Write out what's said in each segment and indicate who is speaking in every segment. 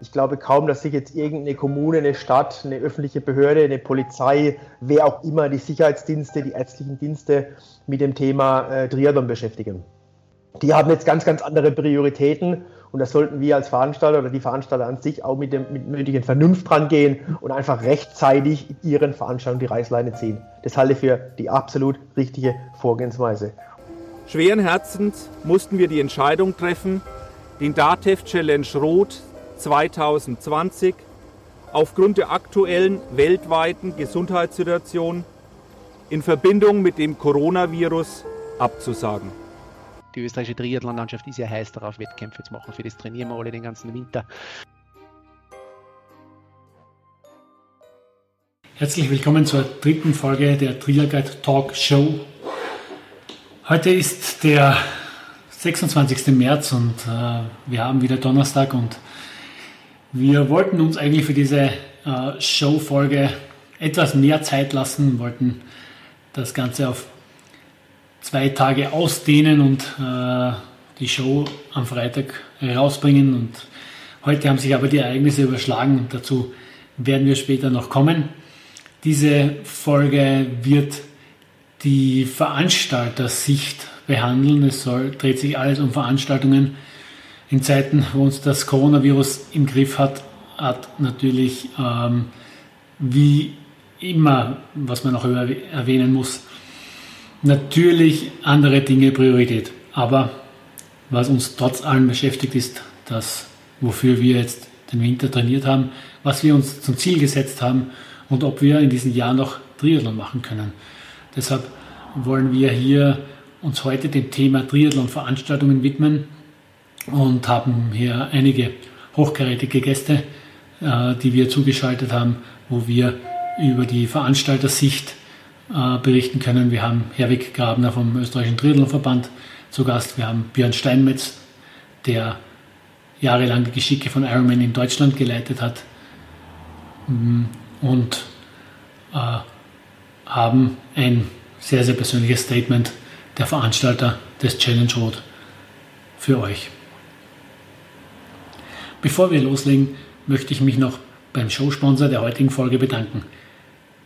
Speaker 1: Ich glaube kaum, dass sich jetzt irgendeine Kommune, eine Stadt, eine öffentliche Behörde, eine Polizei, wer auch immer, die Sicherheitsdienste, die ärztlichen Dienste mit dem Thema äh, Triathlon beschäftigen. Die haben jetzt ganz, ganz andere Prioritäten und da sollten wir als Veranstalter oder die Veranstalter an sich auch mit, dem, mit nötigen Vernunft rangehen und einfach rechtzeitig ihren Veranstaltungen die Reißleine ziehen. Das halte ich für die absolut richtige Vorgehensweise.
Speaker 2: Schweren Herzens mussten wir die Entscheidung treffen, den DATEV Challenge Rot 2020 aufgrund der aktuellen weltweiten Gesundheitssituation in Verbindung mit dem Coronavirus abzusagen
Speaker 3: die österreichische Triathlonlandschaft ist ja heiß darauf, Wettkämpfe zu machen. Für das trainieren wir alle den ganzen Winter.
Speaker 4: Herzlich willkommen zur dritten Folge der Trialguide Talk Show. Heute ist der 26. März und äh, wir haben wieder Donnerstag und wir wollten uns eigentlich für diese äh, Show-Folge etwas mehr Zeit lassen, wollten das Ganze auf zwei Tage ausdehnen und äh, die Show am Freitag rausbringen. Und heute haben sich aber die Ereignisse überschlagen. Dazu werden wir später noch kommen. Diese Folge wird die Veranstaltersicht behandeln. Es soll, dreht sich alles um Veranstaltungen. In Zeiten, wo uns das Coronavirus im Griff hat, hat natürlich ähm, wie immer, was man auch erwähnen muss, natürlich andere Dinge Priorität. Aber was uns trotz allem beschäftigt, ist das, wofür wir jetzt den Winter trainiert haben, was wir uns zum Ziel gesetzt haben und ob wir in diesem Jahr noch Triathlon machen können. Deshalb wollen wir hier uns heute dem Thema Triathlon-Veranstaltungen widmen und haben hier einige hochkarätige Gäste, äh, die wir zugeschaltet haben, wo wir über die Veranstaltersicht äh, berichten können. Wir haben Herwig Grabner vom österreichischen Triathlonverband zu Gast. Wir haben Björn Steinmetz, der jahrelang die Geschicke von Ironman in Deutschland geleitet hat. Mm, und äh, haben ein sehr, sehr persönliches Statement der Veranstalter des Challenge Road für euch. Bevor wir loslegen, möchte ich mich noch beim Showsponsor der heutigen Folge bedanken.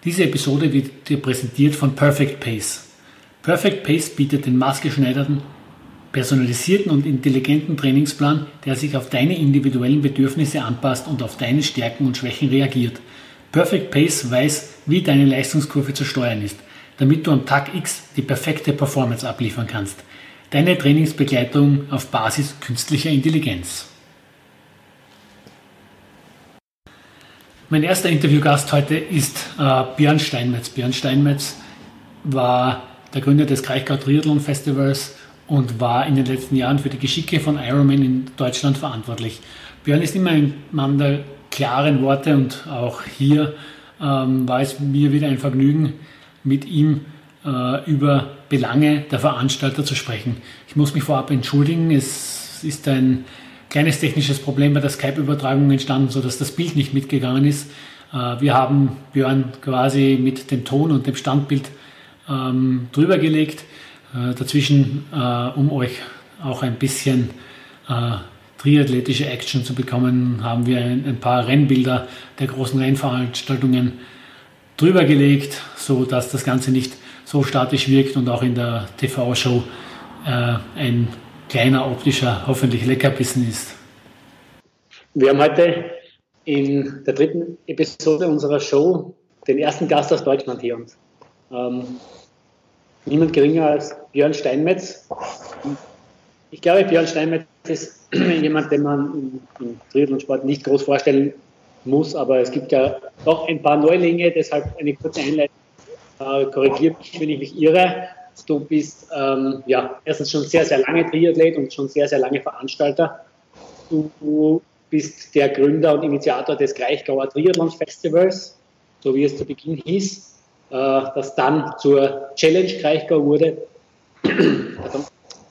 Speaker 4: Diese Episode wird dir präsentiert von Perfect Pace. Perfect Pace bietet den maßgeschneiderten, personalisierten und intelligenten Trainingsplan, der sich auf deine individuellen Bedürfnisse anpasst und auf deine Stärken und Schwächen reagiert. Perfect Pace weiß, wie deine Leistungskurve zu steuern ist, damit du am Tag X die perfekte Performance abliefern kannst. Deine Trainingsbegleitung auf Basis künstlicher Intelligenz. Mein erster Interviewgast heute ist äh, Björn Steinmetz. Björn Steinmetz war der Gründer des Kraichgau Triathlon Festivals und war in den letzten Jahren für die Geschicke von Ironman in Deutschland verantwortlich. Björn ist immer ein Mann der klaren Worte und auch hier ähm, war es mir wieder ein Vergnügen, mit ihm äh, über Belange der Veranstalter zu sprechen. Ich muss mich vorab entschuldigen, es ist ein kleines technisches Problem bei der Skype-Übertragung entstanden, sodass das Bild nicht mitgegangen ist. Äh, wir haben Björn quasi mit dem Ton und dem Standbild ähm, drüber gelegt. Äh, dazwischen, äh, um euch auch ein bisschen triathletische Action zu bekommen, haben wir ein, ein, paar Rennbilder der großen Rennveranstaltungen drüber gelegt, so dass das Ganze nicht so statisch wirkt und auch in der TV-Show äh, ein kleiner optischer, hoffentlich Leckerbissen ist.
Speaker 5: Wir haben heute in der dritten Episode unserer Show den ersten Gast aus Deutschland hier und ähm, niemand geringer als Björn Steinmetz. Ich glaube, Björn Steinmetz ist jemand, den man im Triathlonsport nicht groß vorstellen muss, aber es gibt ja doch ein paar Neulinge, deshalb eine kurze Einleitung. Äh, korrigiert mich, wenn ich mich irre. Du bist ähm, ja erstens schon sehr, sehr lange Triathlet und schon sehr, sehr lange Veranstalter. Du bist der Gründer und Initiator des Kraichgauer Triathlon Festivals, so wie es zu Beginn hieß, äh, das dann zur Challenge Kraichgau wurde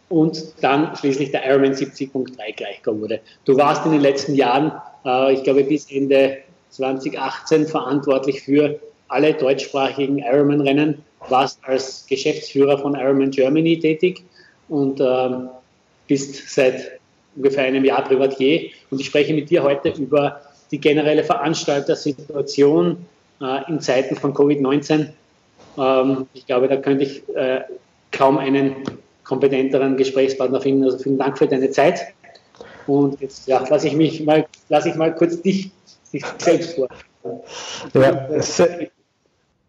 Speaker 5: und dann schließlich der Ironman 70.3 Kraichgau wurde. Du warst in den letzten Jahren, äh, ich glaube bis Ende 2018 verantwortlich für alle deutschsprachigen Ironman-Rennen warst als Geschäftsführer von Ironman Germany tätig und ähm, bist seit ungefähr einem Jahr Privatier und ich spreche mit dir heute über die generelle Veranstaltersituation äh, in Zeiten von Covid-19. Ähm, ich glaube, da könnte ich äh, kaum einen kompetenteren Gesprächspartner finden. Also vielen Dank für deine Zeit. Und jetzt ja, lasse ich mich mal, lasse ich mal kurz dich, dich selbst vor.
Speaker 1: Ja, sehr,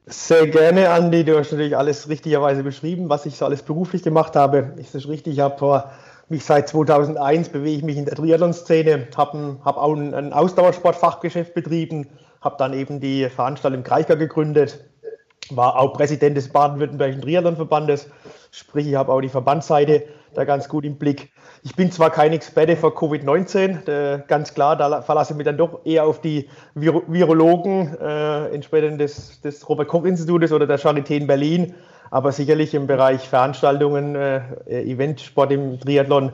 Speaker 1: sehr, gerne, Andi. Du hast natürlich alles richtigerweise beschrieben, was ich so alles beruflich gemacht habe. Ist das richtig? Ich habe vor mich seit 2001 bewege ich mich in der Triathlon-Szene, habe hab auch ein, ein Ausdauersportfachgeschäft betrieben, habe dann eben die Veranstaltung im Kraichgau gegründet, war auch Präsident des Baden-Württembergischen Triathlonverbandes, sprich ich habe auch die Verbandsseite da ganz gut im Blick. Ich bin zwar kein Experte für Covid-19, äh, ganz klar, da verlasse ich mich dann doch eher auf die Vir Virologen, äh, entsprechend des, des Robert-Koch-Institutes oder der Charité in Berlin, aber sicherlich im Bereich Veranstaltungen, äh, Eventsport im Triathlon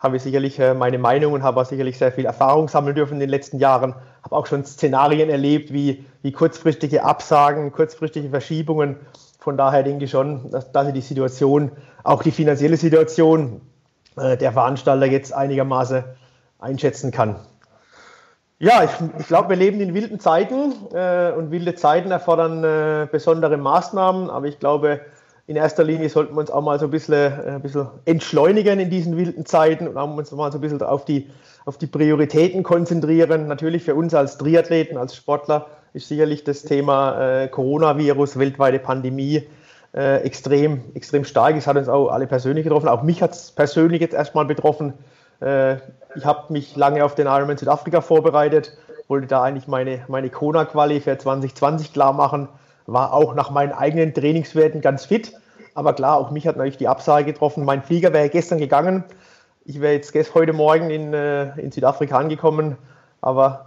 Speaker 1: habe ich sicherlich äh, meine Meinung und habe auch sicherlich sehr viel Erfahrung sammeln dürfen in den letzten Jahren. Habe auch schon Szenarien erlebt, wie, wie kurzfristige Absagen, kurzfristige Verschiebungen. Von daher denke ich schon, dass, dass die Situation, auch die finanzielle Situation äh, der Veranstalter jetzt einigermaßen einschätzen kann. Ja, ich, ich glaube, wir leben in wilden Zeiten äh, und wilde Zeiten erfordern äh, besondere Maßnahmen, aber ich glaube, in erster Linie sollten wir uns auch mal so ein bisschen, äh, ein bisschen entschleunigen in diesen wilden Zeiten und auch uns mal so ein bisschen auf die, auf die Prioritäten konzentrieren. Natürlich für uns als Triathleten, als Sportler ist sicherlich das Thema äh, Coronavirus, weltweite Pandemie äh, extrem, extrem stark. Es hat uns auch alle persönlich getroffen. Auch mich hat es persönlich jetzt erstmal betroffen. Äh, ich habe mich lange auf den Ironman Südafrika vorbereitet, wollte da eigentlich meine, meine Kona-Quali für 2020 klar machen war auch nach meinen eigenen Trainingswerten ganz fit. Aber klar, auch mich hat natürlich die Absage getroffen. Mein Flieger wäre gestern gegangen. Ich wäre jetzt heute Morgen in, äh, in Südafrika angekommen. Aber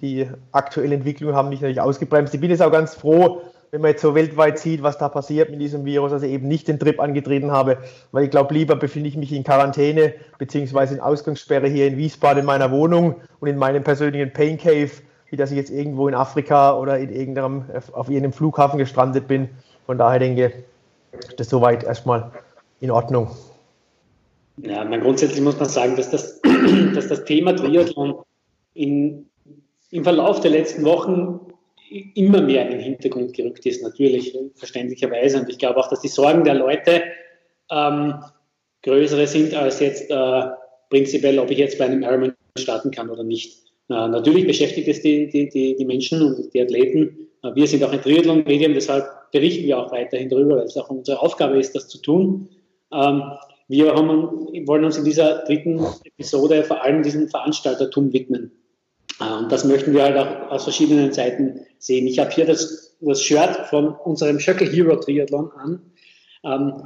Speaker 1: die aktuellen Entwicklungen haben mich natürlich ausgebremst. Ich bin jetzt auch ganz froh, wenn man jetzt so weltweit sieht, was da passiert mit diesem Virus, dass ich eben nicht den Trip angetreten habe, weil ich glaube, lieber befinde ich mich in Quarantäne beziehungsweise in Ausgangssperre hier in Wiesbaden in meiner Wohnung und in meinem persönlichen Pain Cave, wie dass ich jetzt irgendwo in Afrika oder in irgendeinem, auf irgendeinem Flughafen gestrandet bin. Von daher denke ich, das soweit erstmal in Ordnung.
Speaker 5: Ja, man grundsätzlich muss man sagen, dass das, dass das Thema Triathlon in, im Verlauf der letzten Wochen immer mehr in den Hintergrund gerückt ist, natürlich, verständlicherweise. Und ich glaube auch, dass die Sorgen der Leute ähm, größere sind als jetzt äh, prinzipiell, ob ich jetzt bei einem Ironman starten kann oder nicht. Äh, natürlich beschäftigt es die, die, die, die Menschen und die Athleten. Wir sind auch ein Triathlon-Medium, deshalb berichten wir auch weiterhin darüber, weil es auch unsere Aufgabe ist, das zu tun. Ähm, wir haben, wollen uns in dieser dritten Episode vor allem diesem Veranstaltertum widmen. Äh, und das möchten wir halt auch aus verschiedenen Seiten sehen. Ich habe hier das, das Shirt von unserem Schöckel Hero Triathlon an. Ähm,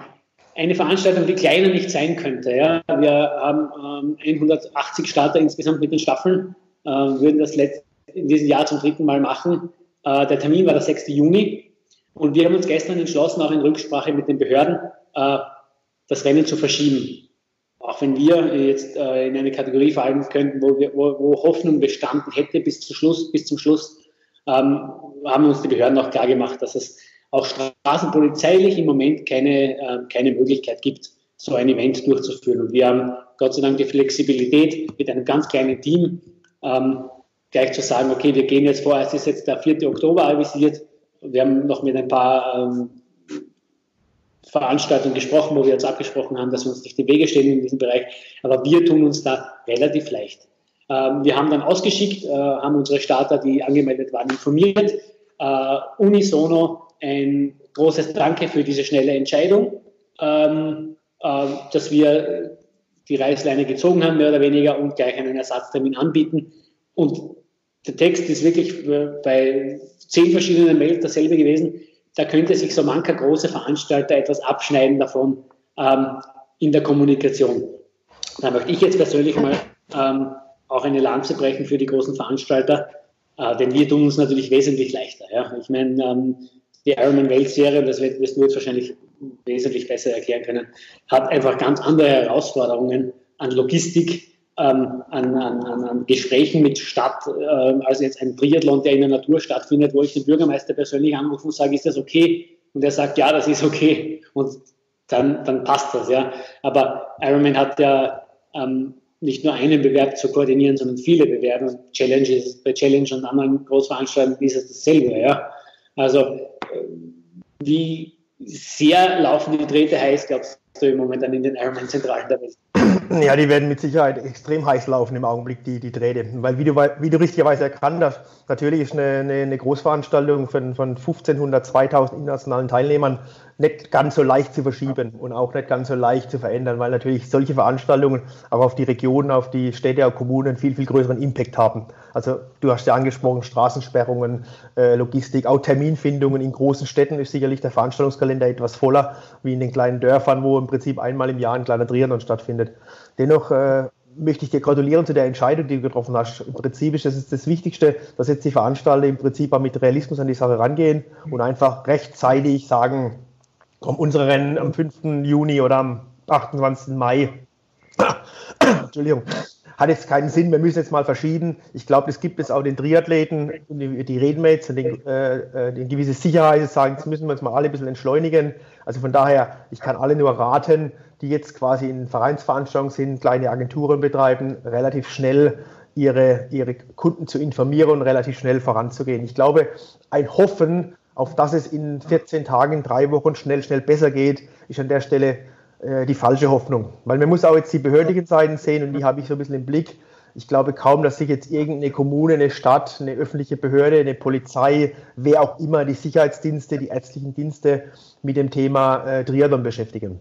Speaker 5: eine Veranstaltung, die kleiner nicht sein könnte. Ja. Wir haben ähm, 180 Starter insgesamt mit den Staffeln äh, würden das in diesem Jahr zum dritten Mal machen. Äh, der Termin war der 6. Juni und wir haben uns gestern entschlossen, auch in Rücksprache mit den Behörden, äh, das Rennen zu verschieben. Auch wenn wir jetzt in eine Kategorie fallen könnten, wo, wir, wo, wo Hoffnung bestanden hätte bis zum Schluss, bis zum Schluss ähm, haben uns die Behörden auch klar gemacht, dass es auch straßenpolizeilich im Moment keine, äh, keine Möglichkeit gibt, so ein Event durchzuführen. Und wir haben Gott sei Dank die Flexibilität mit einem ganz kleinen Team ähm, gleich zu sagen, okay, wir gehen jetzt vor, es ist jetzt der 4. Oktober avisiert. Wir haben noch mit ein paar ähm, Veranstaltungen gesprochen, wo wir uns abgesprochen haben, dass wir uns nicht im Wege stehen in diesem Bereich. Aber wir tun uns da relativ leicht. Ähm, wir haben dann ausgeschickt, äh, haben unsere Starter, die angemeldet waren, informiert. Äh, unisono ein großes Danke für diese schnelle Entscheidung, ähm, äh, dass wir die Reißleine gezogen haben, mehr oder weniger, und gleich einen Ersatztermin anbieten. Und der Text ist wirklich bei zehn verschiedenen Mails dasselbe gewesen. Da könnte sich so mancher große Veranstalter etwas abschneiden davon ähm, in der Kommunikation. Da möchte ich jetzt persönlich mal ähm, auch eine Lanze brechen für die großen Veranstalter, äh, denn wir tun uns natürlich wesentlich leichter. Ja? Ich meine, ähm, die Ironman Weltserie, das wirst du jetzt wahrscheinlich wesentlich besser erklären können, hat einfach ganz andere Herausforderungen an Logistik, ähm, an, an, an, Gesprächen mit Stadt, äh, als jetzt ein Triathlon, der in der Natur stattfindet, wo ich den Bürgermeister persönlich anrufe und sage, ist das okay? Und er sagt, ja, das ist okay. Und dann, dann passt das, ja. Aber Ironman hat ja ähm, nicht nur einen Bewerb zu koordinieren, sondern viele Bewerbe. Challenges, bei Challenge und anderen Großveranstaltungen ist es dasselbe. Ja? Also äh, wie sehr laufen die Drähte heiß, glaubst du im Moment an in den Ironman-Zentralen der Welt?
Speaker 1: Ja, die werden mit Sicherheit extrem heiß laufen im Augenblick, die, die Drähte. Weil, wie du, wie du richtigerweise erkannt hast, natürlich ist eine, eine, eine Großveranstaltung von, von 1500, 2000 internationalen Teilnehmern nicht ganz so leicht zu verschieben und auch nicht ganz so leicht zu verändern, weil natürlich solche Veranstaltungen auch auf die Regionen, auf die Städte, auf Kommunen viel, viel größeren Impact haben. Also du hast ja angesprochen, Straßensperrungen, äh, Logistik, auch Terminfindungen in großen Städten ist sicherlich der Veranstaltungskalender etwas voller, wie in den kleinen Dörfern, wo im Prinzip einmal im Jahr ein kleiner Triathlon stattfindet. Dennoch äh, möchte ich dir gratulieren zu der Entscheidung, die du getroffen hast. Im Prinzip ist das das Wichtigste, dass jetzt die Veranstalter im Prinzip auch mit Realismus an die Sache rangehen und einfach rechtzeitig sagen, komm, unsere Rennen am 5. Juni oder am 28. Mai, Entschuldigung, hat jetzt keinen Sinn, wir müssen jetzt mal verschieben. Ich glaube, es gibt es auch den Triathleten, die, die Redmates und den, äh, die gewisse Sicherheit sagen, jetzt müssen wir uns mal alle ein bisschen entschleunigen. Also von daher, ich kann alle nur raten, die jetzt quasi in Vereinsveranstaltungen sind, kleine Agenturen betreiben, relativ schnell ihre, ihre Kunden zu informieren und relativ schnell voranzugehen. Ich glaube, ein Hoffen auf dass es in 14 Tagen, drei Wochen schnell, schnell besser geht, ist an der Stelle äh, die falsche Hoffnung. Weil man muss auch jetzt die behördlichen Seiten sehen und die habe ich so ein bisschen im Blick. Ich glaube kaum, dass sich jetzt irgendeine Kommune, eine Stadt, eine öffentliche Behörde, eine Polizei, wer auch immer, die Sicherheitsdienste, die ärztlichen Dienste mit dem Thema äh, Triathlon beschäftigen.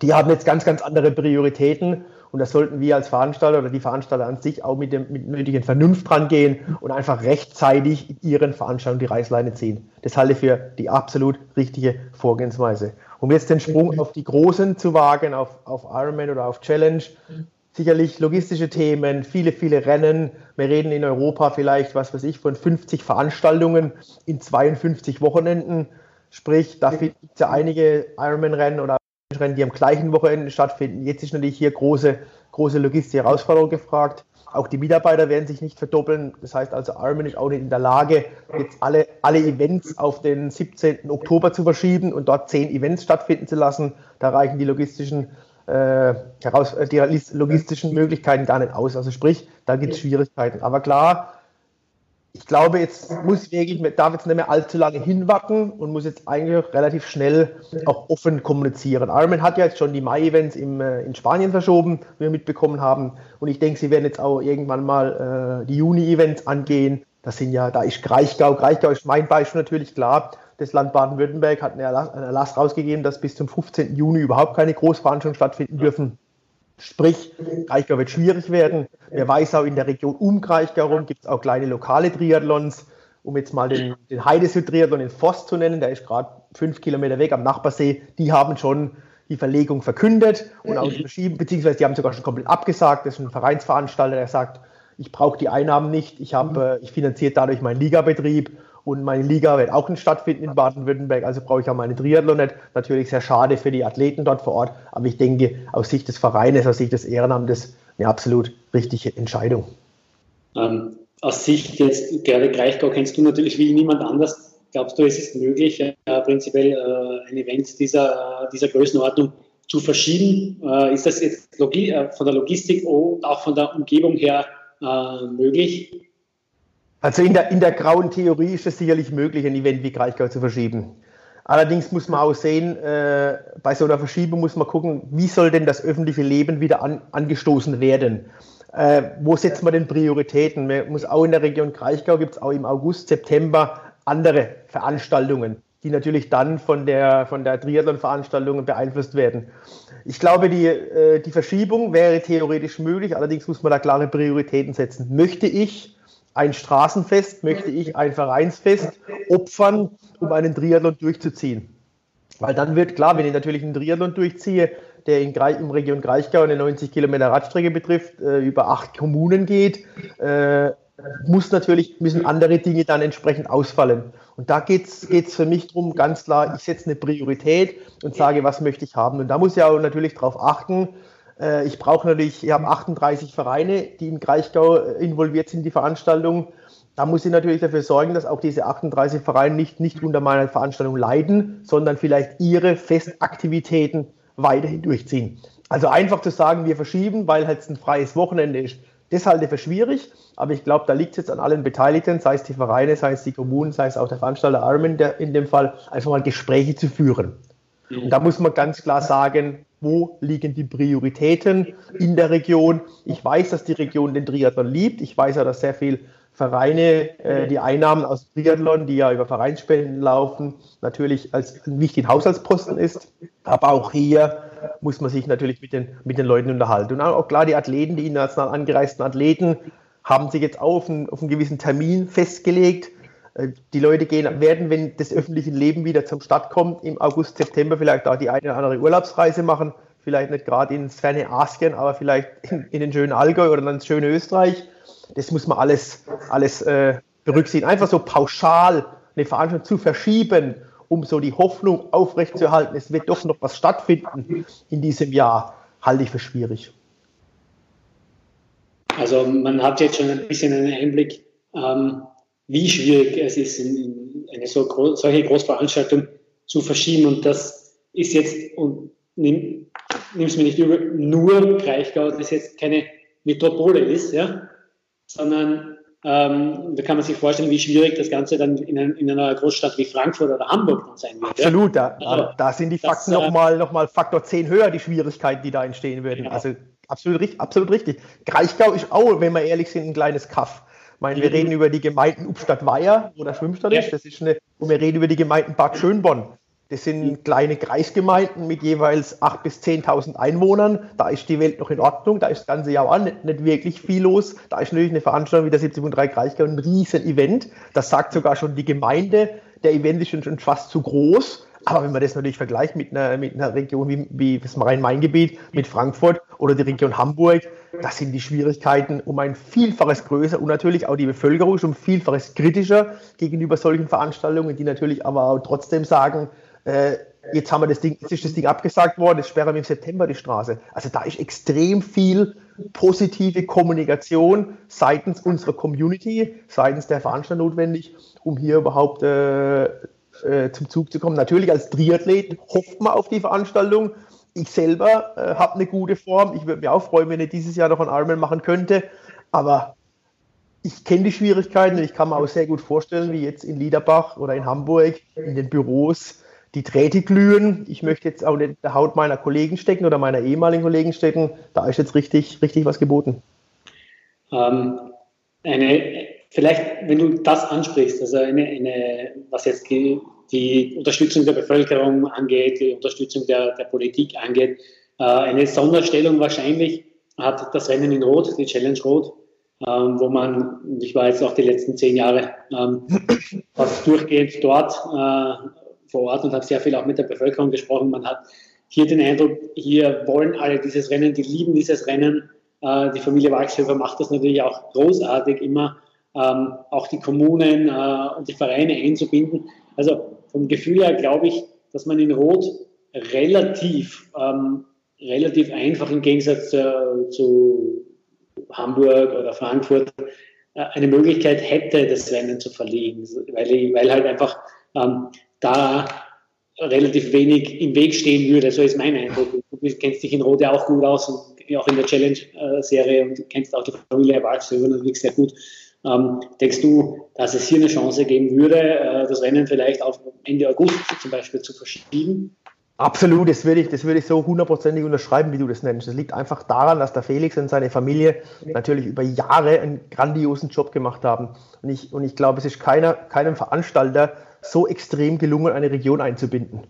Speaker 1: Die haben jetzt ganz, ganz andere Prioritäten und da sollten wir als Veranstalter oder die Veranstalter an sich auch mit dem mit nötigen Vernunft rangehen und einfach rechtzeitig in ihren Veranstaltungen die Reißleine ziehen. Das halte ich für die absolut richtige Vorgehensweise. Um jetzt den Sprung auf die Großen zu wagen, auf, auf Ironman oder auf Challenge, sicherlich logistische Themen, viele, viele Rennen. Wir reden in Europa vielleicht, was weiß ich, von 50 Veranstaltungen in 52 Wochenenden. Sprich, da gibt es ja einige Ironman-Rennen oder Rennen, die am gleichen Wochenende stattfinden. Jetzt ist natürlich hier große, große logistische Herausforderung gefragt. Auch die Mitarbeiter werden sich nicht verdoppeln. Das heißt also, Armin ist auch nicht in der Lage, jetzt alle, alle Events auf den 17. Oktober zu verschieben und dort zehn Events stattfinden zu lassen. Da reichen die logistischen, äh, heraus, die logistischen Möglichkeiten gar nicht aus. Also sprich, da gibt es Schwierigkeiten. Aber klar, ich glaube, jetzt muss wirklich, darf jetzt nicht mehr allzu lange hinwarten und muss jetzt eigentlich relativ schnell auch offen kommunizieren. Ironman hat ja jetzt schon die Mai-Events äh, in Spanien verschoben, wie wir mitbekommen haben. Und ich denke, sie werden jetzt auch irgendwann mal äh, die Juni-Events angehen. Das sind ja, da ist Kraichgau. Kraichgau ist mein Beispiel natürlich klar. Das Land Baden-Württemberg hat einen Erlass, einen Erlass rausgegeben, dass bis zum 15. Juni überhaupt keine Großveranstaltungen stattfinden dürfen. Sprich, Kraichgau wird schwierig werden. Wer weiß auch, in der Region um Kraichgau herum gibt es auch kleine lokale Triathlons. Um jetzt mal den, den Heidesee-Triathlon in Voss zu nennen, der ist gerade fünf Kilometer weg am Nachbarsee. Die haben schon die Verlegung verkündet und auch verschieben, beziehungsweise die haben sogar schon komplett abgesagt. Das ist ein Vereinsveranstalter, der sagt, ich brauche die Einnahmen nicht, ich, hab, äh, ich finanziere dadurch meinen Ligabetrieb und meine Liga wird auch nicht stattfinden in Baden-Württemberg, also brauche ich auch meine Triathlon nicht. Natürlich sehr schade für die Athleten dort vor Ort, aber ich denke, aus Sicht des Vereines, aus Sicht des Ehrenamtes, eine absolut richtige Entscheidung.
Speaker 5: Ähm, aus Sicht jetzt, Gerda Greichgau kennst du natürlich wie niemand anders. Glaubst du, ist es möglich, äh, prinzipiell äh, ein Event dieser, dieser Größenordnung zu verschieben? Äh, ist das jetzt Logi äh, von der Logistik und auch von der Umgebung her äh, möglich?
Speaker 1: Also in der, in der grauen Theorie ist es sicherlich möglich, ein Event wie Kraichgau zu verschieben. Allerdings muss man auch sehen, äh, bei so einer Verschiebung muss man gucken, wie soll denn das öffentliche Leben wieder an, angestoßen werden? Äh, wo setzt man denn Prioritäten? Man muss auch in der Region Kraichgau gibt es auch im August, September andere Veranstaltungen, die natürlich dann von der, von der Triathlon-Veranstaltung beeinflusst werden. Ich glaube, die, äh, die Verschiebung wäre theoretisch möglich, allerdings muss man da klare Prioritäten setzen. Möchte ich ein Straßenfest, möchte ich ein Vereinsfest opfern, um einen Triathlon durchzuziehen. Weil dann wird klar, wenn ich natürlich einen Triathlon durchziehe, der in, im Region Kraichgau eine 90 Kilometer Radstrecke betrifft, äh, über acht Kommunen geht, äh, muss natürlich, müssen andere Dinge dann entsprechend ausfallen. Und da geht es für mich darum, ganz klar, ich setze eine Priorität und sage, was möchte ich haben. Und da muss ich auch natürlich darauf achten, äh, ich brauche natürlich, ich habe 38 Vereine, die in Kraichgau äh, involviert sind, die Veranstaltung. Da muss ich natürlich dafür sorgen, dass auch diese 38 Vereine nicht, nicht unter meiner Veranstaltung leiden, sondern vielleicht ihre Festaktivitäten weiterhin durchziehen. Also einfach zu sagen, wir verschieben, weil halt ein freies Wochenende ist, das halte ich für schwierig, aber ich glaube, da liegt es jetzt an allen Beteiligten, sei es die Vereine, sei es die Kommunen, sei es auch der Veranstalter Armin der, in dem Fall, einfach mal Gespräche zu führen. Und da muss man ganz klar sagen, wo liegen die Prioritäten in der Region. Ich weiß, dass die Region den Triathlon liebt. Ich weiß ja, dass sehr viele Vereine äh, die Einnahmen aus Triathlon, die ja über Vereinsspenden laufen, natürlich als ein wichtiger Haushaltsposten ist. Aber auch hier muss man sich natürlich mit den, mit den Leuten unterhalten. Und auch klar, die Athleten, die international angereisten Athleten, haben sich jetzt auf einen, auf einen gewissen Termin festgelegt. Äh, die Leute gehen, werden, wenn das öffentliche Leben wieder zum Start kommt, im August, September vielleicht auch die eine oder andere Urlaubsreise machen. Vielleicht nicht gerade ins ferne Asien, aber vielleicht in, in den schönen Allgäu oder ins schöne Österreich. Das muss man alles, alles äh, berücksichtigen. Einfach so pauschal eine Veranstaltung zu verschieben um so die Hoffnung aufrechtzuerhalten, es wird doch noch was stattfinden in diesem Jahr, halte ich für schwierig.
Speaker 5: Also man hat jetzt schon ein bisschen einen Einblick, ähm, wie schwierig es ist, in, in eine so groß, solche Großveranstaltung zu verschieben. Und das ist jetzt, und nimm es mir nicht über, nur Kraichgau, das jetzt keine Metropole ist, ja, sondern ähm, da kann man sich vorstellen, wie schwierig das Ganze dann in, in, einer Großstadt wie Frankfurt oder Hamburg dann sein wird.
Speaker 1: Absolut, da, also, da sind die Fakten nochmal noch mal Faktor 10 höher, die Schwierigkeiten, die da entstehen würden. Genau. Also absolut, absolut richtig. Kraichgau ist auch, wenn wir ehrlich sind, ein kleines Kaff. Ich meine, wir reden über die Gemeinden Upstadt-Weiher, wo der Schwimmstadt ja. ist. Das ist eine, und wir reden über die Gemeinden Bad Schönborn. Das sind kleine Kreisgemeinden mit jeweils 8.000 bis 10.000 Einwohnern. Da ist die Welt noch in Ordnung. Da ist das ganze Jahr auch nicht, nicht wirklich viel los. Da ist natürlich eine Veranstaltung wie der 70.3 Kraichgau ein riesen Event. Das sagt sogar schon die Gemeinde. Der Event ist schon, schon fast zu groß. Aber wenn man das natürlich vergleicht mit einer, mit einer Region wie, wie das Rhein-Main-Gebiet, mit Frankfurt oder die Region Hamburg, da sind die Schwierigkeiten um ein Vielfaches größer und natürlich auch die Bevölkerung ist um Vielfaches kritischer gegenüber solchen Veranstaltungen, die natürlich aber auch trotzdem sagen, äh, jetzt haben wir das Ding, jetzt ist das Ding abgesagt worden, jetzt sperren wir im September die Straße. Also da ist extrem viel positive Kommunikation seitens unserer Community, seitens der Veranstalter notwendig, um hier überhaupt äh, äh, zum Zug zu kommen. Natürlich als Triathlet hofft man auf die Veranstaltung. Ich selber äh, habe eine gute Form. Ich würde mich auch freuen, wenn ich dieses Jahr noch einen Ironman machen könnte. Aber ich kenne die Schwierigkeiten und ich kann mir auch sehr gut vorstellen, wie jetzt in Liederbach oder in Hamburg in den Büros die Drähte glühen. Ich möchte jetzt auch nicht in der Haut meiner Kollegen stecken oder meiner ehemaligen Kollegen stecken. Da ist jetzt richtig, richtig was geboten.
Speaker 5: Ähm, eine, vielleicht, wenn du das ansprichst, also eine, eine was jetzt die, Unterstützung der Bevölkerung angeht, die Unterstützung der, der Politik angeht, äh, eine Sonderstellung wahrscheinlich hat das Rennen in Rot, die Challenge Rot, ähm, wo man, ich war jetzt auch die letzten zehn Jahre ähm, fast durchgehend dort, äh, vor Ort und habe sehr viel auch mit der Bevölkerung gesprochen. Man hat hier den Eindruck, hier wollen alle dieses Rennen, die lieben dieses Rennen. Äh, die Familie Walchshöfer macht das natürlich auch großartig, immer ähm, auch die Kommunen äh, und die Vereine einzubinden. Also vom Gefühl her glaube ich, dass man in Rot relativ, ähm, relativ einfach im Gegensatz äh, zu Hamburg oder Frankfurt äh, eine Möglichkeit hätte, das Rennen zu verlegen, weil, weil halt einfach ähm, da relativ wenig im Weg stehen würde. So ist mein Eindruck. Du kennst dich in Rode auch gut aus und auch in der Challenge-Serie und kennst auch die Familie natürlich sehr gut. Ähm, denkst du, dass es hier eine Chance geben würde, äh, das Rennen vielleicht auf Ende August zum Beispiel zu verschieben?
Speaker 1: Absolut, das würde ich, das würde ich so hundertprozentig unterschreiben, wie du das nennst. Das liegt einfach daran, dass der Felix und seine Familie natürlich über Jahre einen grandiosen Job gemacht haben. Und ich, und ich glaube, es ist keiner, keinem Veranstalter so extrem gelungen, eine Region einzubinden.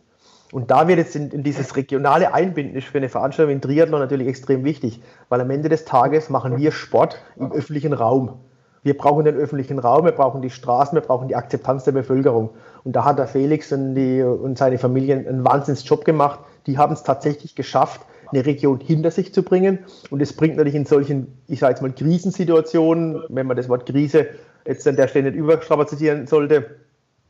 Speaker 1: Und da wird jetzt in, in, dieses regionale Einbinden ist für eine Veranstaltung in Triathlon natürlich extrem wichtig, weil am Ende des Tages machen wir Sport im öffentlichen Raum. Wir brauchen den öffentlichen Raum, wir brauchen die Straßen, wir brauchen die Akzeptanz der Bevölkerung. Und da hat der Felix und, die, und seine Familie einen Wahnsinnsjob gemacht. Die haben es tatsächlich geschafft, eine Region hinter sich zu bringen. Und es bringt natürlich in solchen, ich sage jetzt mal, Krisensituationen, wenn man das Wort Krise jetzt an der Stelle nicht überstrapazitieren sollte,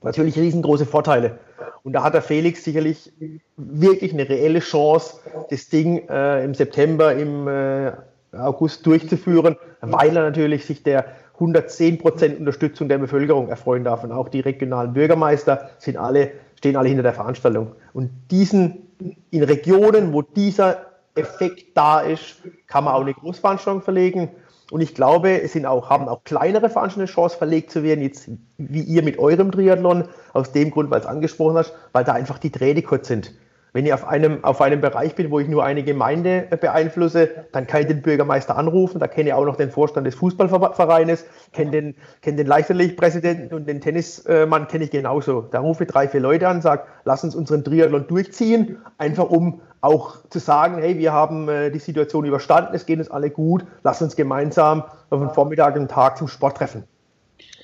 Speaker 1: natürlich riesengroße Vorteile. Und da hat der Felix sicherlich wirklich eine reelle Chance, das Ding äh, im September, im äh, August durchzuführen, weil er natürlich sich der 110 Prozent Unterstützung der Bevölkerung erfreuen darf. Und auch die regionalen Bürgermeister sind alle, stehen alle hinter der Veranstaltung. Und diesen, in Regionen, wo dieser Effekt da ist, kann man auch eine Großveranstaltung verlegen. Und ich glaube, es sind auch, haben auch kleinere Veranstaltungen Chance, verlegt zu werden, jetzt wie ihr mit eurem Triathlon, aus dem Grund, weil es angesprochen hast, weil da einfach die Drähte kurz sind. Wenn ich auf einem, auf einem Bereich bin, wo ich nur eine Gemeinde äh, beeinflusse, dann kann ich den Bürgermeister anrufen, da kenne ich auch noch den Vorstand des Fußballvereines, kenne den, kenne den Leichtathletikpräsidenten und den Tennismann kenne ich genauso. Da rufe ich drei, vier Leute an, sage, lass uns unseren Triathlon durchziehen, einfach um auch zu sagen, hey, wir haben äh, die Situation überstanden, es geht uns alle gut, lass uns gemeinsam auf einen Vormittag und Tag zum Sport treffen.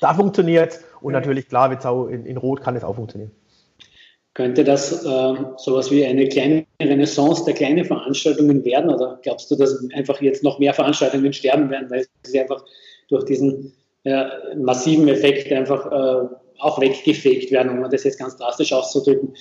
Speaker 1: Da funktioniert es und natürlich, klar, in, in Rot kann es auch funktionieren.
Speaker 5: Könnte das äh, sowas wie eine kleine Renaissance der kleinen Veranstaltungen werden? Oder glaubst du, dass einfach jetzt noch mehr Veranstaltungen sterben werden, weil sie einfach durch diesen äh, massiven Effekt einfach äh, auch weggefegt werden, um das jetzt ganz drastisch auszudrücken?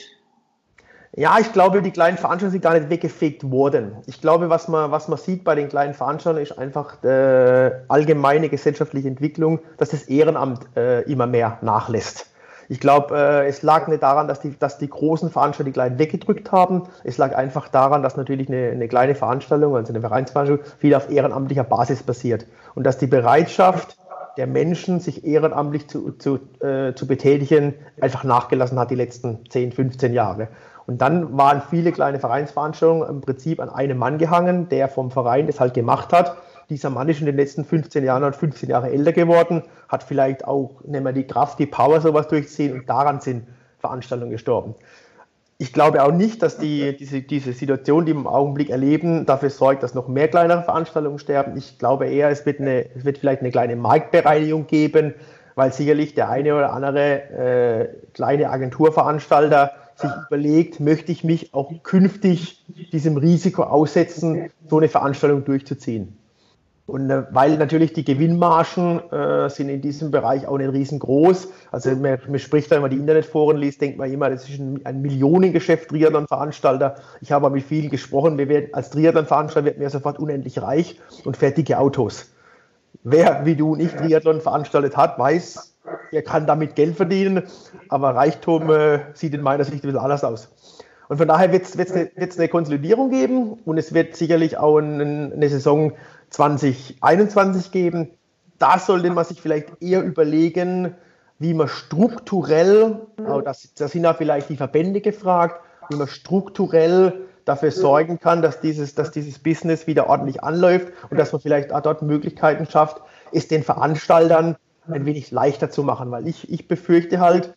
Speaker 1: Ja, ich glaube, die kleinen Veranstaltungen sind gar nicht weggefegt worden. Ich glaube, was man, was man sieht bei den kleinen Veranstaltungen, ist einfach die äh, allgemeine gesellschaftliche Entwicklung, dass das Ehrenamt äh, immer mehr nachlässt. Ich glaube, äh, es lag nicht daran, dass die, dass die großen Veranstaltungen die kleinen weggedrückt haben. Es lag einfach daran, dass natürlich eine, eine kleine Veranstaltung, also eine Vereinsveranstaltung, viel auf ehrenamtlicher Basis basiert. Und dass die Bereitschaft der Menschen, sich ehrenamtlich zu, zu, äh, zu betätigen, einfach nachgelassen hat die letzten 10, 15 Jahre. Und dann waren viele kleine Vereinsveranstaltungen im Prinzip an einem Mann gehangen, der vom Verein das halt gemacht hat dieser Mann ist in den letzten 15 Jahren und 15 Jahre älter geworden, hat vielleicht auch nicht mehr die Kraft, die Power, sowas durchziehen und daran sind Veranstaltungen gestorben. Ich glaube auch nicht, dass die, diese, diese Situation, die wir im Augenblick erleben, dafür sorgt, dass noch mehr kleinere Veranstaltungen sterben. Ich glaube eher, es wird, eine, es wird vielleicht eine kleine Marktbereinigung geben, weil sicherlich der eine oder andere äh, kleine Agenturveranstalter sich überlegt, möchte ich mich auch künftig diesem Risiko aussetzen, so eine Veranstaltung durchzuziehen. Und äh, weil natürlich die Gewinnmargen äh, sind in diesem Bereich auch nicht riesengroß. Also man, man spricht, wenn man die Internetforen liest, denkt man immer, das ist ein, ein Millionengeschäft Triathlon-Veranstalter. Ich habe mit vielen gesprochen. Wir werden, als Triathlon-Veranstalter wird mir sofort unendlich reich und fährt dicke Autos. Wer wie du nicht Triathlon veranstaltet hat, weiß, er kann damit Geld verdienen, aber Reichtum äh, sieht in meiner Sicht ein bisschen anders aus. Und von daher wird es eine, eine Konsolidierung geben und es wird sicherlich auch ein, eine Saison 2021 geben. Da sollte man sich vielleicht eher überlegen, wie man strukturell, das, da sind ja vielleicht die Verbände gefragt, wie man strukturell dafür sorgen kann, dass dieses, dass dieses Business wieder ordentlich anläuft und dass man vielleicht auch dort Möglichkeiten schafft, es den Veranstaltern ein wenig leichter zu machen. Weil ich, ich befürchte halt,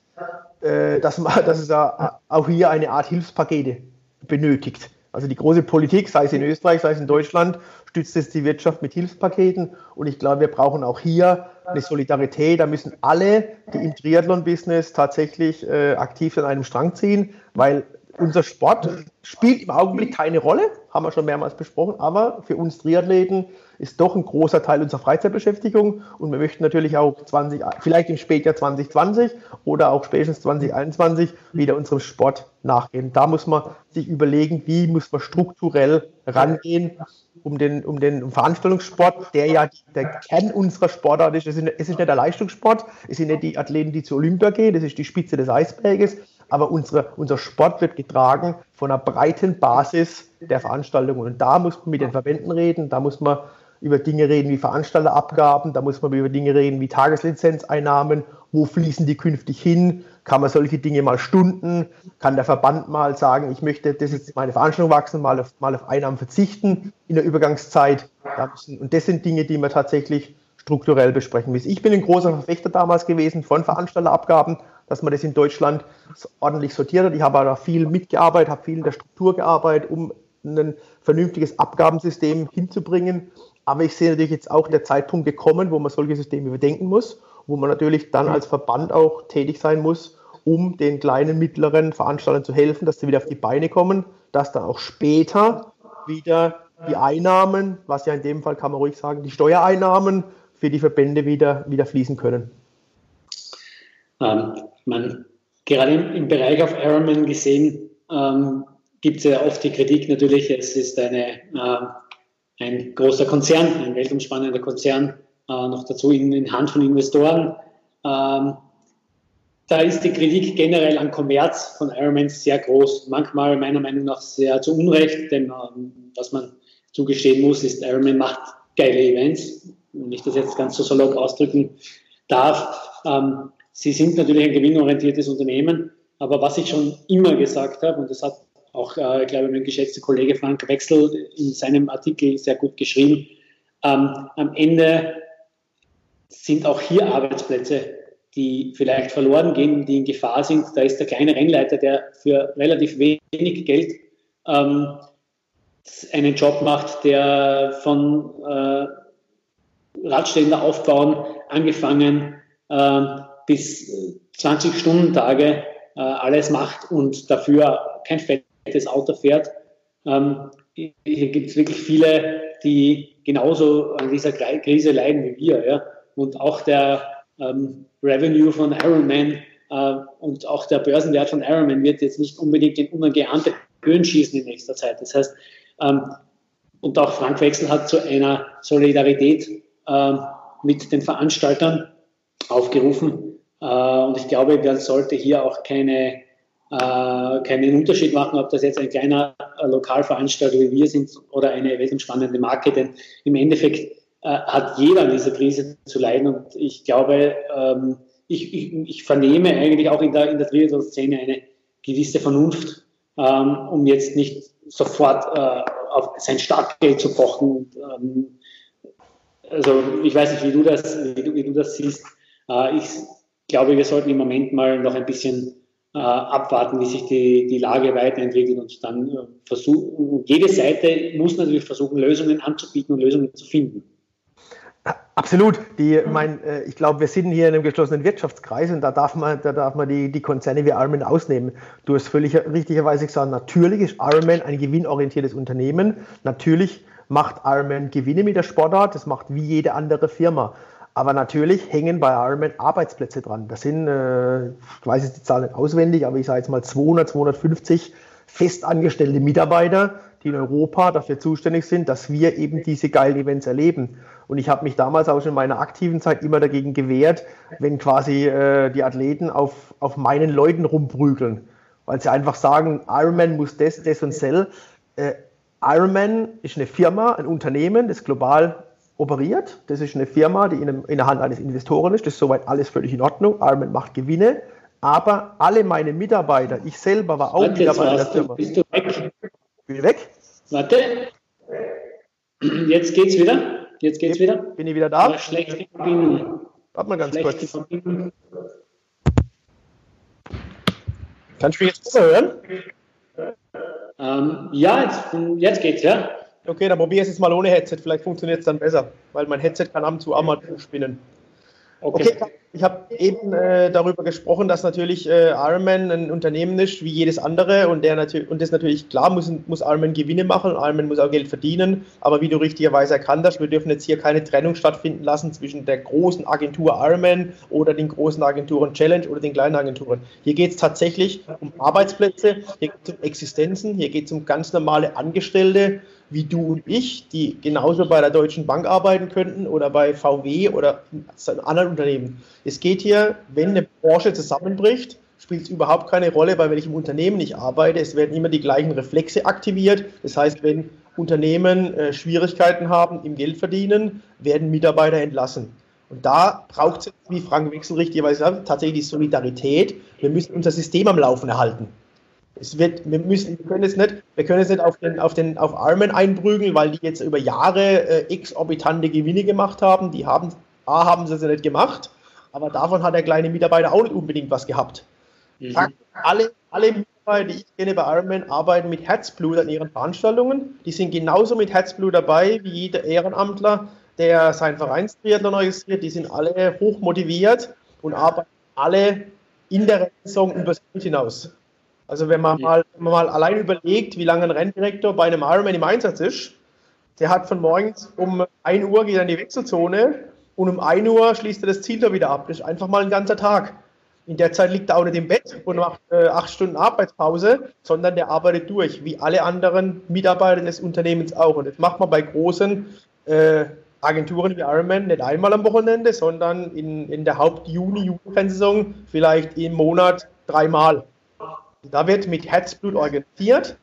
Speaker 1: äh, dass, man, dass es auch hier eine Art Hilfspakete benötigt. Also die große Politik, sei es in Österreich, sei es in Deutschland, stützt es die Wirtschaft mit Hilfspaketen. Und ich glaube, wir brauchen auch hier eine Solidarität. Da müssen alle, die im Triathlon-Business tatsächlich äh, aktiv an einem Strang ziehen, weil unser Sport spielt im Augenblick keine Rolle, haben wir schon mehrmals besprochen, aber für uns Triathleten ist doch ein großer Teil unserer Freizeitbeschäftigung und wir möchten natürlich auch 20, vielleicht im Spätjahr 2020 oder auch spätestens 2021 wieder unserem Sport nachgehen. Da muss man sich überlegen, wie muss man strukturell rangehen, um den, um den Veranstaltungssport, der ja der Kern unserer Sportart ist. Es ist, nicht der Leistungssport, es sind nicht die Athleten, die zur Olympia gehen, das ist die Spitze des Eisberges, aber unsere, unser Sport wird getragen von einer breiten Basis der Veranstaltungen. Und da muss man mit den Verbänden reden, da muss man über Dinge reden wie Veranstalterabgaben, da muss man über Dinge reden wie Tageslizenzeinnahmen, wo fließen die künftig hin, kann man solche Dinge mal stunden, kann der Verband mal sagen, ich möchte, das ist meine Veranstaltung wachsen, mal auf, mal auf Einnahmen verzichten in der Übergangszeit. Und das sind Dinge, die man tatsächlich strukturell besprechen müssen. Ich bin ein großer Verfechter damals gewesen von Veranstalterabgaben, dass man das in Deutschland ordentlich sortiert hat. Ich habe da viel mitgearbeitet, habe viel in der Struktur gearbeitet, um ein vernünftiges Abgabensystem hinzubringen. Aber ich sehe natürlich jetzt auch der Zeitpunkt gekommen, wo man solche Systeme überdenken muss, wo man natürlich dann als Verband auch tätig sein muss, um den kleinen, mittleren Veranstaltern zu helfen, dass sie wieder auf die Beine kommen, dass dann auch später wieder die Einnahmen, was ja in dem Fall kann man ruhig sagen, die Steuereinnahmen für die Verbände wieder, wieder fließen können.
Speaker 5: Ähm, man, gerade im, im, Bereich auf Ironman gesehen, ähm, gibt es ja oft die Kritik natürlich, es ist eine äh, ein großer Konzern, ein weltumspannender Konzern, äh, noch dazu in, in, Hand von Investoren. Ähm, da ist die Kritik generell an Kommerz von Ironman sehr groß. Manchmal meiner Meinung nach sehr zu Unrecht, denn ähm, was man zugestehen muss, ist, Ironman macht geile Events. Wenn ich das jetzt ganz so salopp ausdrücken darf. Ähm, sie sind natürlich ein gewinnorientiertes Unternehmen, aber was ich schon immer gesagt habe, und das hat auch, äh, ich glaube, mein geschätzter Kollege Frank Wechsel in seinem Artikel sehr gut geschrieben, ähm, am Ende sind auch hier Arbeitsplätze, die vielleicht verloren gehen, die in Gefahr sind. Da ist der kleine Rennleiter, der für relativ wenig Geld ähm, einen Job macht, der von äh, Radständer aufbauen angefangen äh, bis 20-Stunden-Tage äh, alles macht und dafür kein fettes Auto fährt. Ähm, hier gibt es wirklich viele, die genauso an dieser Krise leiden wie wir. Ja? Und auch der ähm, Revenue von Ironman äh, und auch der Börsenwert von Ironman wird jetzt nicht unbedingt in ungeahnte Höhen schießen in nächster Zeit. Das heißt, ähm, und auch Frank Wechsel hat zu einer Solidarität äh, mit den Veranstaltern aufgerufen. Äh, und ich glaube, man sollte hier auch keine, äh, keinen Unterschied machen, ob das jetzt ein kleiner äh, Lokalveranstalter wie wir sind oder eine wesentlich Marke, denn im Endeffekt äh, hat jeder an dieser Krise zu leiden. Und ich glaube, ähm, ich, ich, ich, vernehme eigentlich auch in der, in der Triathlon-Szene eine gewisse Vernunft, ähm, um jetzt nicht sofort äh, auf sein Startgeld zu pochen. Und, ähm, also ich weiß nicht, wie du das, wie du, wie du das siehst. Äh, ich glaube, wir sollten im Moment mal noch ein bisschen abwarten, wie sich die, die Lage weiterentwickelt und dann äh, versuchen, jede Seite muss natürlich versuchen, Lösungen anzubieten und Lösungen zu finden.
Speaker 1: Absolut. Die, mein, äh, ich glaube, wir sind hier in einem geschlossenen Wirtschaftskreis und da darf man, da darf man die, die Konzerne wie Ironman ausnehmen. Du hast völlig richtigerweise gesagt, natürlich ist Ironman ein gewinnorientiertes Unternehmen. Natürlich macht Ironman Gewinne mit der Sportart, das macht wie jede andere Firma. Aber natürlich hängen bei Ironman Arbeitsplätze dran. Das sind, äh, ich weiß jetzt die Zahl nicht auswendig, aber ich sage jetzt mal 200, 250 festangestellte Mitarbeiter, die in Europa dafür zuständig sind, dass wir eben diese geilen Events erleben. Und ich habe mich damals auch schon in meiner aktiven Zeit immer dagegen gewehrt, wenn quasi äh, die Athleten auf, auf meinen Leuten rumprügeln, weil sie einfach sagen, Ironman muss das, das und sell. Äh, Ironman ist eine Firma, ein Unternehmen, das global operiert. Das ist eine Firma, die in, in der Hand eines Investoren ist. Das ist soweit alles völlig in Ordnung. Ironman macht Gewinne. Aber alle meine Mitarbeiter, ich selber war auch
Speaker 5: Warte, Mitarbeiter der Firma. Bist du weg?
Speaker 1: Bin weg?
Speaker 5: Warte. Jetzt geht's wieder. Jetzt geht's wieder.
Speaker 1: Bin ich wieder da?
Speaker 5: Schlechte Verbindung.
Speaker 1: Warte mal ganz Schlechte kurz. Verbindung. Kannst du mich jetzt besser hören?
Speaker 5: Ähm, ja, jetzt, jetzt geht's, ja.
Speaker 1: Okay, dann probier es jetzt mal ohne Headset. Vielleicht funktioniert es dann besser, weil mein Headset kann ab und zu auch mal spinnen. Okay, okay ich habe eben äh, darüber gesprochen, dass natürlich äh, Ironman ein Unternehmen ist wie jedes andere und der natürlich und das natürlich klar muss, muss Ironman Gewinne machen und Ironman muss auch Geld verdienen. Aber wie du richtigerweise erkannt hast, wir dürfen jetzt hier keine Trennung stattfinden lassen zwischen der großen Agentur Ironman oder den großen Agenturen Challenge oder den kleinen Agenturen. Hier geht es tatsächlich um Arbeitsplätze, hier geht es um Existenzen, hier geht es um ganz normale Angestellte wie du und ich, die genauso bei der Deutschen Bank arbeiten könnten oder bei VW oder anderen Unternehmen. Es geht hier, wenn eine Branche zusammenbricht, spielt es überhaupt keine Rolle, bei welchem Unternehmen ich arbeite. Es werden immer die gleichen Reflexe aktiviert. Das heißt, wenn Unternehmen äh, Schwierigkeiten haben im Geldverdienen, werden Mitarbeiter entlassen. Und da braucht es, wie Frank Wechsel richtigerweise sagt, tatsächlich die Solidarität. Wir müssen unser System am Laufen erhalten. Es wird, wir müssen, wir können es nicht, wir können es nicht auf den, auf den, auf Armen einprügeln, weil die jetzt über Jahre äh, exorbitante Gewinne gemacht haben. Die haben, A, haben sie es nicht gemacht, aber davon hat der kleine Mitarbeiter auch nicht unbedingt was gehabt. Mhm. Alle, alle Mitarbeiter, die ich kenne bei Ironman, arbeiten mit Herzblut an ihren Veranstaltungen. Die sind genauso mit Herzblut dabei wie jeder Ehrenamtler, der sein Vereinstriathlon registriert. Die sind alle hoch motiviert und arbeiten alle in der Saison übers Ziel hinaus. Also wenn man, mal, wenn man mal allein überlegt, wie lange ein Renndirektor bei einem Ironman im Einsatz ist, der hat von morgens um 1 Uhr geht er in die Wechselzone und um 1 Uhr schließt er das Ziel da wieder ab. Das ist einfach mal ein ganzer Tag. In der Zeit liegt er auch nicht im Bett und macht äh, acht Stunden Arbeitspause, sondern der arbeitet durch, wie alle anderen Mitarbeiter des Unternehmens auch. Und das macht man bei großen äh, Agenturen wie Ironman nicht einmal am Wochenende, sondern in, in der Haupt-Juni-Juni-Rennsaison vielleicht im Monat dreimal. Da wird mit Herzblut organisiert.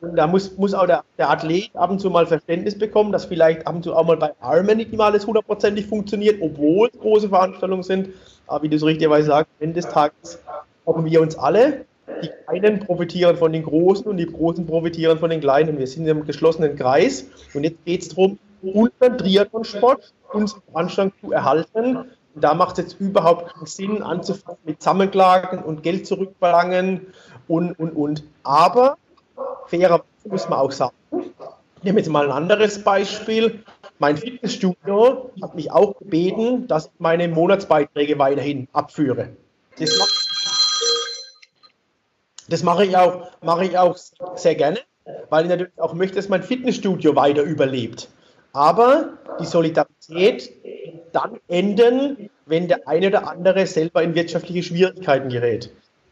Speaker 1: Und da muss, muss auch der, der, Athlet ab und zu mal Verständnis bekommen, dass vielleicht ab und zu auch mal bei Ironman nicht immer alles hundertprozentig funktioniert, obwohl es große Veranstaltungen sind. Aber wie du so richtigerweise sagst, am Ende des Tages brauchen wir uns alle. Die Kleinen profitieren von den Großen und die Großen profitieren von den Kleinen. Wir sind im geschlossenen Kreis und jetzt geht es darum, unseren Triathlon-Sport, unsere Veranstaltung zu erhalten. Da macht es jetzt überhaupt keinen Sinn, anzufangen mit Zusammenklagen und Geld zurückverlangen und, und, und. Aber fairerweise muss man auch sagen, ich nehme jetzt mal ein anderes Beispiel. Mein Fitnessstudio hat mich auch gebeten, dass ich meine Monatsbeiträge weiterhin abführe. Das mache, das mache ich, auch, mache ich auch sehr gerne, weil ich natürlich auch möchte, dass mein Fitnessstudio weiter überlebt. Aber die Solidarität dann enden, wenn der eine oder andere selber in wirtschaftliche Schwierigkeiten gerät.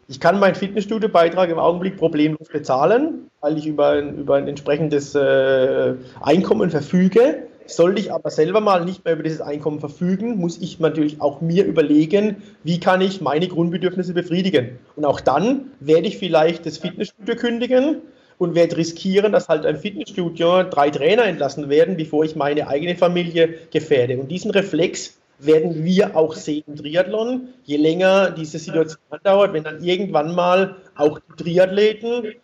Speaker 1: Ich kann meinen Fitnessstudio-Beitrag im Augenblick problemlos bezahlen, weil ich über ein, über ein entsprechendes äh, Einkommen verfüge. Sollte ich aber selber mal nicht mehr über dieses Einkommen verfügen, muss ich natürlich auch mir überlegen, wie kann ich meine Grundbedürfnisse befriedigen. Und auch dann werde ich vielleicht das Fitnessstudio kündigen und werde riskieren, dass halt ein Fitnessstudio drei Trainer entlassen werden, bevor ich meine eigene Familie gefährde. Und diesen Reflex werden wir auch sehen Triathlon, je länger diese Situation andauert, wenn dann irgendwann mal auch die Triathleten,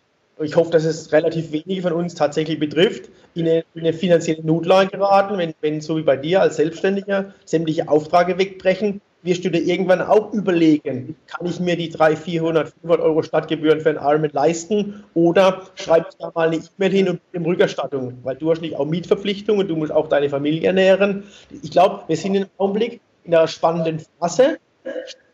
Speaker 1: ich hoffe, dass es relativ wenige von uns tatsächlich betrifft, in eine, in eine finanzielle Notlage geraten, wenn, wenn so wie bei dir als Selbstständiger sämtliche Aufträge wegbrechen, wirst du dir irgendwann auch überlegen, kann ich mir die 300, 400, 500 Euro Stadtgebühren für ein Ironman leisten oder schreibe ich da mal eine E-Mail hin und um Rückerstattung, weil du hast nicht auch Mietverpflichtungen, du musst auch deine Familie ernähren. Ich glaube, wir sind im Augenblick in einer spannenden Phase.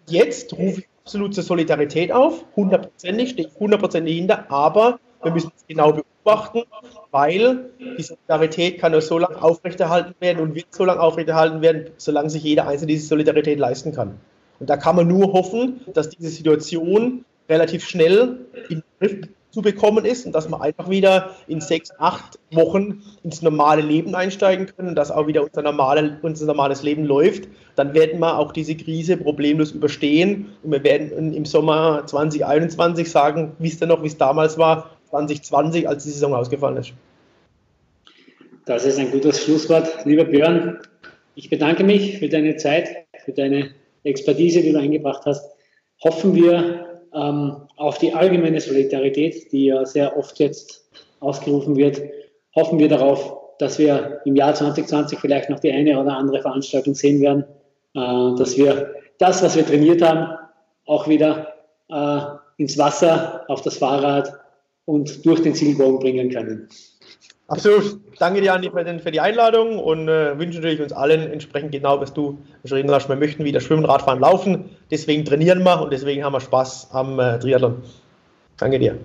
Speaker 1: Jetzt rufe ich absolut zur Solidarität auf, hundertprozentig, stehe ich hundertprozentig hinter, aber wir müssen es genau beobachten, weil die Solidarität kann nur so lange aufrechterhalten werden und wird so lange aufrechterhalten werden, solange sich jeder Einzelne diese Solidarität leisten kann. Und da kann man nur hoffen, dass diese Situation relativ schnell in den Griff zu bekommen ist und dass wir einfach wieder in sechs, acht Wochen ins normale Leben einsteigen können und dass auch wieder unser, normale, unser normales Leben läuft, dann werden wir auch diese Krise problemlos überstehen und wir werden im Sommer 2021 sagen, wisst ihr noch, wie es damals war, 2020, als die Saison ausgefallen ist.
Speaker 5: Das ist ein gutes Schlusswort. Lieber Björn, ich bedanke mich für deine Zeit, für deine Expertise, die du eingebracht hast. Hoffen wir ähm, auf die allgemeine Solidarität, die ja sehr oft jetzt ausgerufen wird. Hoffen wir darauf, dass wir im Jahr 2020 vielleicht noch die eine oder andere Veranstaltung sehen werden, äh, dass wir das, was wir trainiert haben, auch wieder äh, ins Wasser, auf das Fahrrad und durch den Zielbogen bringen können.
Speaker 1: Absolut. Danke dir, Andi, für die Einladung und äh, wünsche natürlich uns allen entsprechend genau, was du beschrieben hast. Wir möchten wieder schwimmen, Radfahren, laufen. Deswegen trainieren wir und deswegen haben wir Spaß am äh, Triathlon. Danke dir.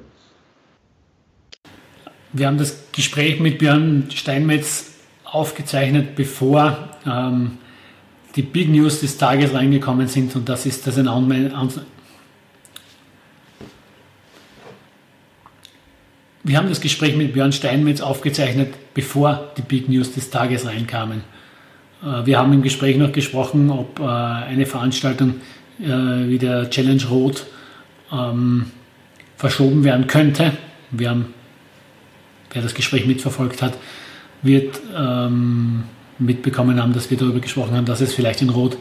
Speaker 4: Wir haben das Gespräch mit Björn Steinmetz aufgezeichnet, bevor ähm, die Big News des Tages reingekommen sind und das ist das ein Wir haben das Gespräch mit Björn Steinmetz aufgezeichnet, bevor die Big News des Tages reinkamen. Äh, wir haben im Gespräch noch gesprochen, ob äh, eine Veranstaltung äh, wie der Challenge Rot ähm, verschoben werden könnte. Wir haben, wer das Gespräch mitverfolgt hat, wird ähm, mitbekommen haben, dass wir darüber gesprochen haben, dass es vielleicht in Rot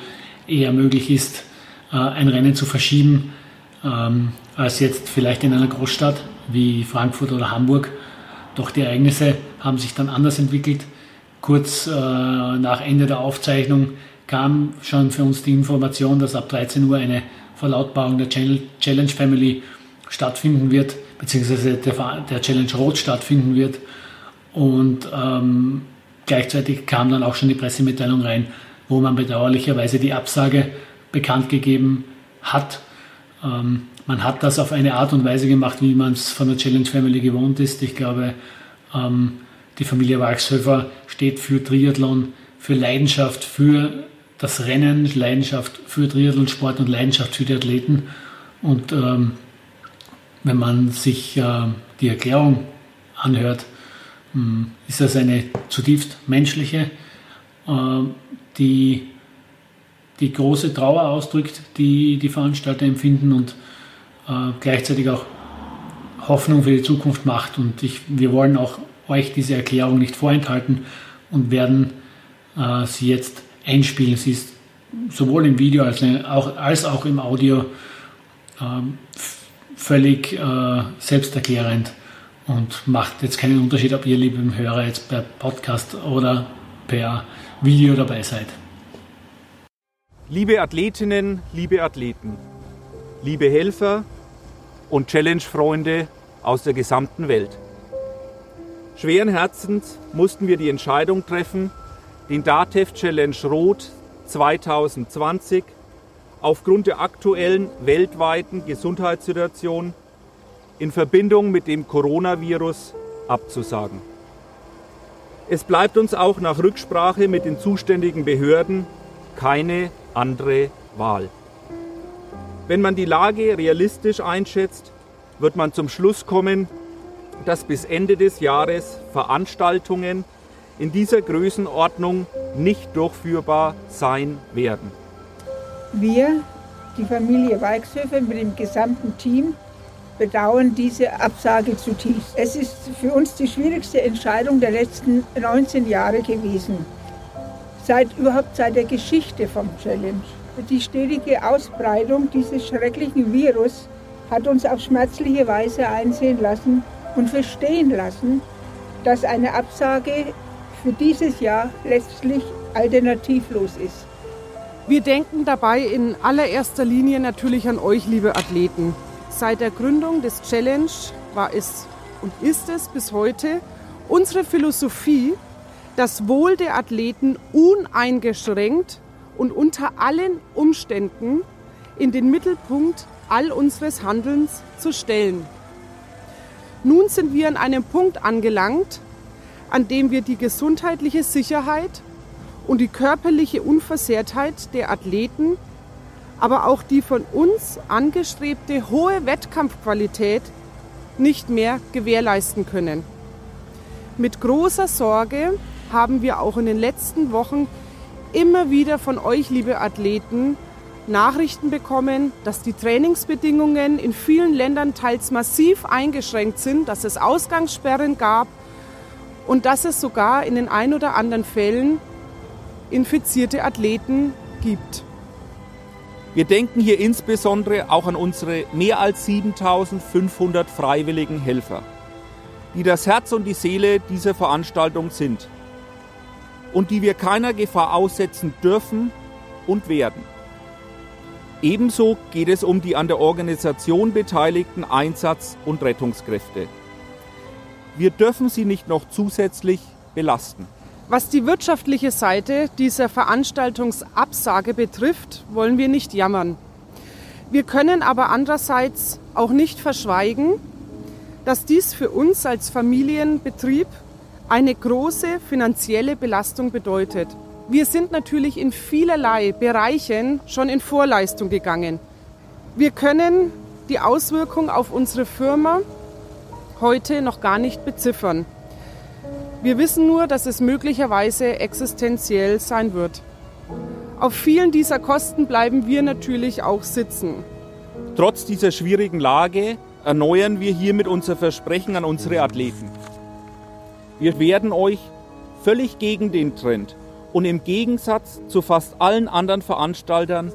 Speaker 4: eher möglich ist, ein Rennen zu verschieben, ähm, als jetzt vielleicht in einer Großstadt wie Frankfurt oder Hamburg. Doch die Ereignisse haben sich dann anders entwickelt. Kurz äh, nach Ende der Aufzeichnung kam schon für uns die Information, dass ab 13 Uhr eine Verlautbarung der Challenge Family stattfinden wird, beziehungsweise der, Challenge Rot stattfinden wird. Und ähm, gleichzeitig kam dann auch schon die Pressemitteilung rein, wo man bedauerlicherweise die Absage bekannt gegeben hat. Ähm, man hat das auf eine Art und Weise gemacht, wie man es von der Challenge Family gewohnt ist. Ich glaube, ähm, die Familie Walchshöfer steht für Triathlon, für Leidenschaft, für das Rennen, Leidenschaft für Triathlonsport und Leidenschaft für die Athleten. Und ähm, wenn man sich äh, die Erklärung anhört, ähm, ist das eine zutiefst menschliche äh, die die große Trauer ausdrückt, die die Veranstalter empfinden und äh, gleichzeitig auch Hoffnung für die Zukunft macht. Und ich, wir wollen auch euch diese Erklärung nicht vorenthalten und werden äh, sie jetzt einspielen. Sie ist sowohl im Video als auch, als auch im Audio ähm, völlig äh, selbsterklärend und macht jetzt keinen Unterschied, ob ihr, lieben Hörer, jetzt per Podcast oder per Video dabei seid.
Speaker 2: Liebe Athletinnen, liebe Athleten, liebe Helfer und Challenge-Freunde aus der gesamten Welt. Schweren Herzens mussten wir die Entscheidung treffen, den DATEV Challenge Rot 2020 aufgrund der aktuellen weltweiten Gesundheitssituation in Verbindung mit dem Coronavirus abzusagen. Es bleibt uns auch nach Rücksprache mit den zuständigen Behörden keine andere Wahl. Wenn man die Lage realistisch einschätzt, wird man zum Schluss kommen, dass bis Ende des Jahres Veranstaltungen in dieser Größenordnung nicht durchführbar sein werden.
Speaker 6: Wir, die Familie Weichshöfer mit dem gesamten Team, bedauern diese Absage zutiefst. Es ist für uns die schwierigste Entscheidung der letzten 19 Jahre gewesen. Seit überhaupt seit der Geschichte vom Challenge. Die stetige Ausbreitung dieses schrecklichen Virus hat uns auf schmerzliche Weise einsehen lassen und verstehen lassen, dass eine Absage für dieses Jahr letztlich alternativlos ist.
Speaker 7: Wir denken dabei in allererster Linie natürlich an euch, liebe Athleten. Seit der Gründung des Challenge war es und ist es bis heute unsere Philosophie, das Wohl der Athleten uneingeschränkt und unter allen Umständen in den Mittelpunkt all unseres Handelns zu stellen. Nun sind wir an einem Punkt angelangt, an dem wir die gesundheitliche Sicherheit und die körperliche Unversehrtheit der Athleten aber auch die von uns angestrebte hohe Wettkampfqualität nicht mehr gewährleisten können. Mit großer Sorge haben wir auch in den letzten Wochen immer wieder von euch, liebe Athleten, Nachrichten bekommen, dass die Trainingsbedingungen in vielen Ländern teils massiv eingeschränkt sind, dass es Ausgangssperren gab und dass es sogar in den ein oder anderen Fällen infizierte Athleten gibt.
Speaker 2: Wir denken hier insbesondere auch an unsere mehr als 7500 freiwilligen Helfer, die das Herz und die Seele dieser Veranstaltung sind und die wir keiner Gefahr aussetzen dürfen und werden. Ebenso geht es um die an der Organisation beteiligten Einsatz- und Rettungskräfte. Wir dürfen sie nicht noch zusätzlich belasten.
Speaker 7: Was die wirtschaftliche Seite dieser Veranstaltungsabsage betrifft, wollen wir nicht jammern. Wir können aber andererseits auch nicht verschweigen, dass dies für uns als Familienbetrieb eine große finanzielle Belastung bedeutet. Wir sind natürlich in vielerlei Bereichen schon in Vorleistung gegangen. Wir können die Auswirkung auf unsere Firma heute noch gar nicht beziffern. Wir wissen nur, dass es möglicherweise existenziell sein wird. Auf vielen dieser Kosten bleiben wir natürlich auch sitzen.
Speaker 2: Trotz dieser schwierigen Lage erneuern wir hiermit unser Versprechen an unsere Athleten. Wir werden euch völlig gegen den Trend und im Gegensatz zu fast allen anderen Veranstaltern